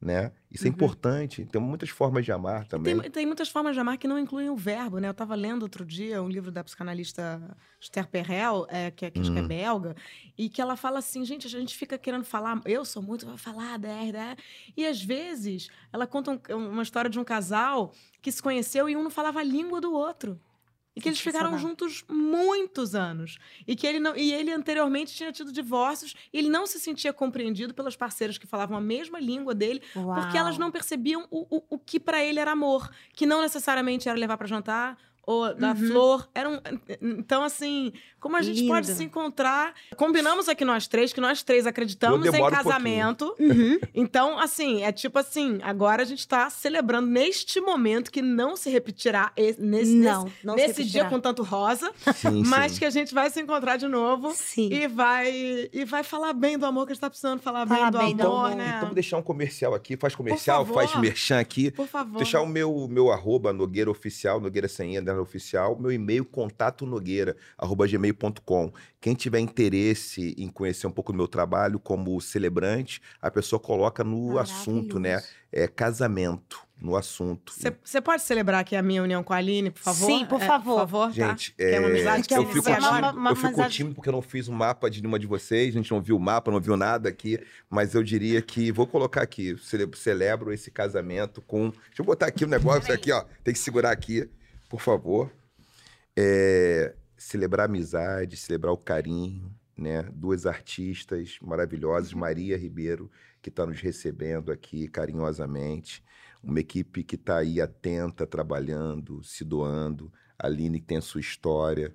né? Isso é Uhum. importante. Tem muitas formas de amar também. Tem, tem muitas formas de amar que não incluem o verbo, né? Eu estava lendo outro dia um livro da psicanalista Esther Perel, é, que, é, que acho que é Hum. belga, e que ela fala assim, gente, a gente fica querendo falar, eu sou muito, vai falar, der, der. E às vezes ela conta um- uma história de um casal que se conheceu e um não falava a língua do outro. E que eles ficaram juntos muitos anos. E que ele não, e ele anteriormente tinha tido divórcios, e ele não se sentia compreendido pelas parceiras que falavam a mesma língua dele, porque elas Uau. não percebiam o, o, o que pra ele era amor, que não necessariamente era levar pra jantar ou da Uhum. Flor. Era um... Então, assim, como a gente Lindo. pode se encontrar? Combinamos aqui nós três que nós três acreditamos em demoro um casamento. Uhum. Então, assim, é tipo assim, agora a gente tá celebrando neste momento que não se repetirá esse- nesse, Não, não se nesse, nesse dia com tanto rosa, Sim, mas sim. que a gente vai se encontrar de novo Sim. e vai e vai falar bem do amor que a gente tá precisando falar, Falar bem do bem do amor, amor. né? Então, vou deixar um comercial aqui. Faz comercial, faz merchan aqui. Por favor. Deixar o meu, meu arroba Nogueira Oficial, Nogueira sem Ender Oficial, meu e-mail contato nogueira, arroba gmail.com. Quem tiver interesse em conhecer um pouco do meu trabalho como celebrante, a pessoa coloca no assunto, né? É casamento no assunto. Você pode celebrar aqui a minha união com a Aline, por favor? Sim, por É, favor. Por favor, Gente, tá? É uma é, amizade que eu fico, inicia uma- tímido, uma- eu fico tímido porque eu não fiz um mapa de nenhuma de vocês, a gente não viu o mapa, não viu nada aqui, mas eu diria que, vou colocar aqui, cele- celebro esse casamento com, deixa eu botar aqui o negócio aqui, ó, tem que segurar aqui, por favor. É, celebrar a amizade, celebrar o carinho, né? Duas artistas maravilhosas, Maria Ribeiro, que está nos recebendo aqui carinhosamente, uma equipe que está aí atenta, trabalhando, se doando, a Aline que tem a sua história.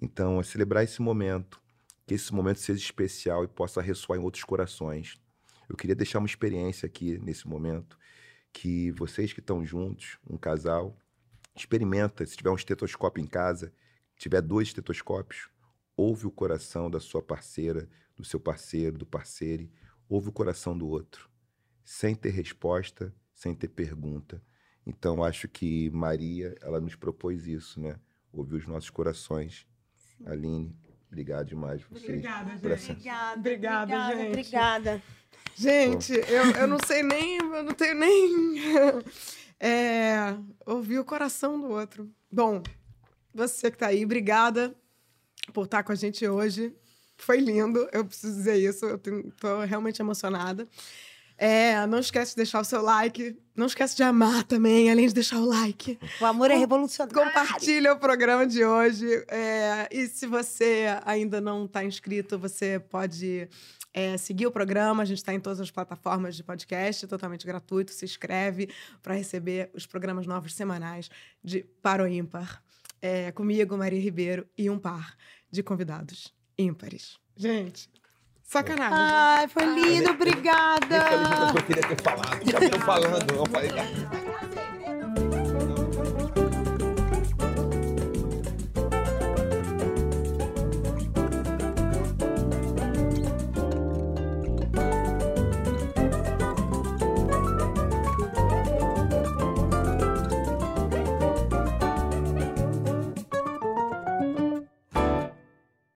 Então, é celebrar esse momento, que esse momento seja especial e possa ressoar em outros corações. Eu queria deixar uma experiência aqui nesse momento, que vocês que estão juntos, um casal, experimenta, se tiver um estetoscópio em casa, tiver dois estetoscópios, ouve o coração da sua parceira, do seu parceiro, do parceiro, ouve o coração do outro, sem ter resposta, sem ter pergunta. Então, acho que Maria, ela nos propôs isso, né? Ouvir os nossos corações. Aline, obrigado demais vocês. Obrigada, por essa- Obrigada, Obrigada, obrigada, gente. Obrigada. Gente, eu, eu não sei nem, eu não tenho nem. *laughs* É, ouvir o coração do outro. Bom, você que tá aí, obrigada por estar com a gente hoje. Foi lindo, eu preciso dizer isso, eu tô realmente emocionada. É, não esquece de deixar o seu like. Não esquece de amar também, além de deixar o like. O amor é revolucionário. Compartilha o programa de hoje. é, e se você ainda não está inscrito, você pode é, seguir o programa. A gente está em todas as plataformas de podcast, totalmente gratuito. Se inscreve para receber os programas novos semanais de Par ou Ímpar. É, comigo, Maria Ribeiro, e um par de convidados ímpares. Gente, sacanagem. Ai, foi lindo, obrigada. Esse é o que eu queria ter falado. Já tô falando, eu falei.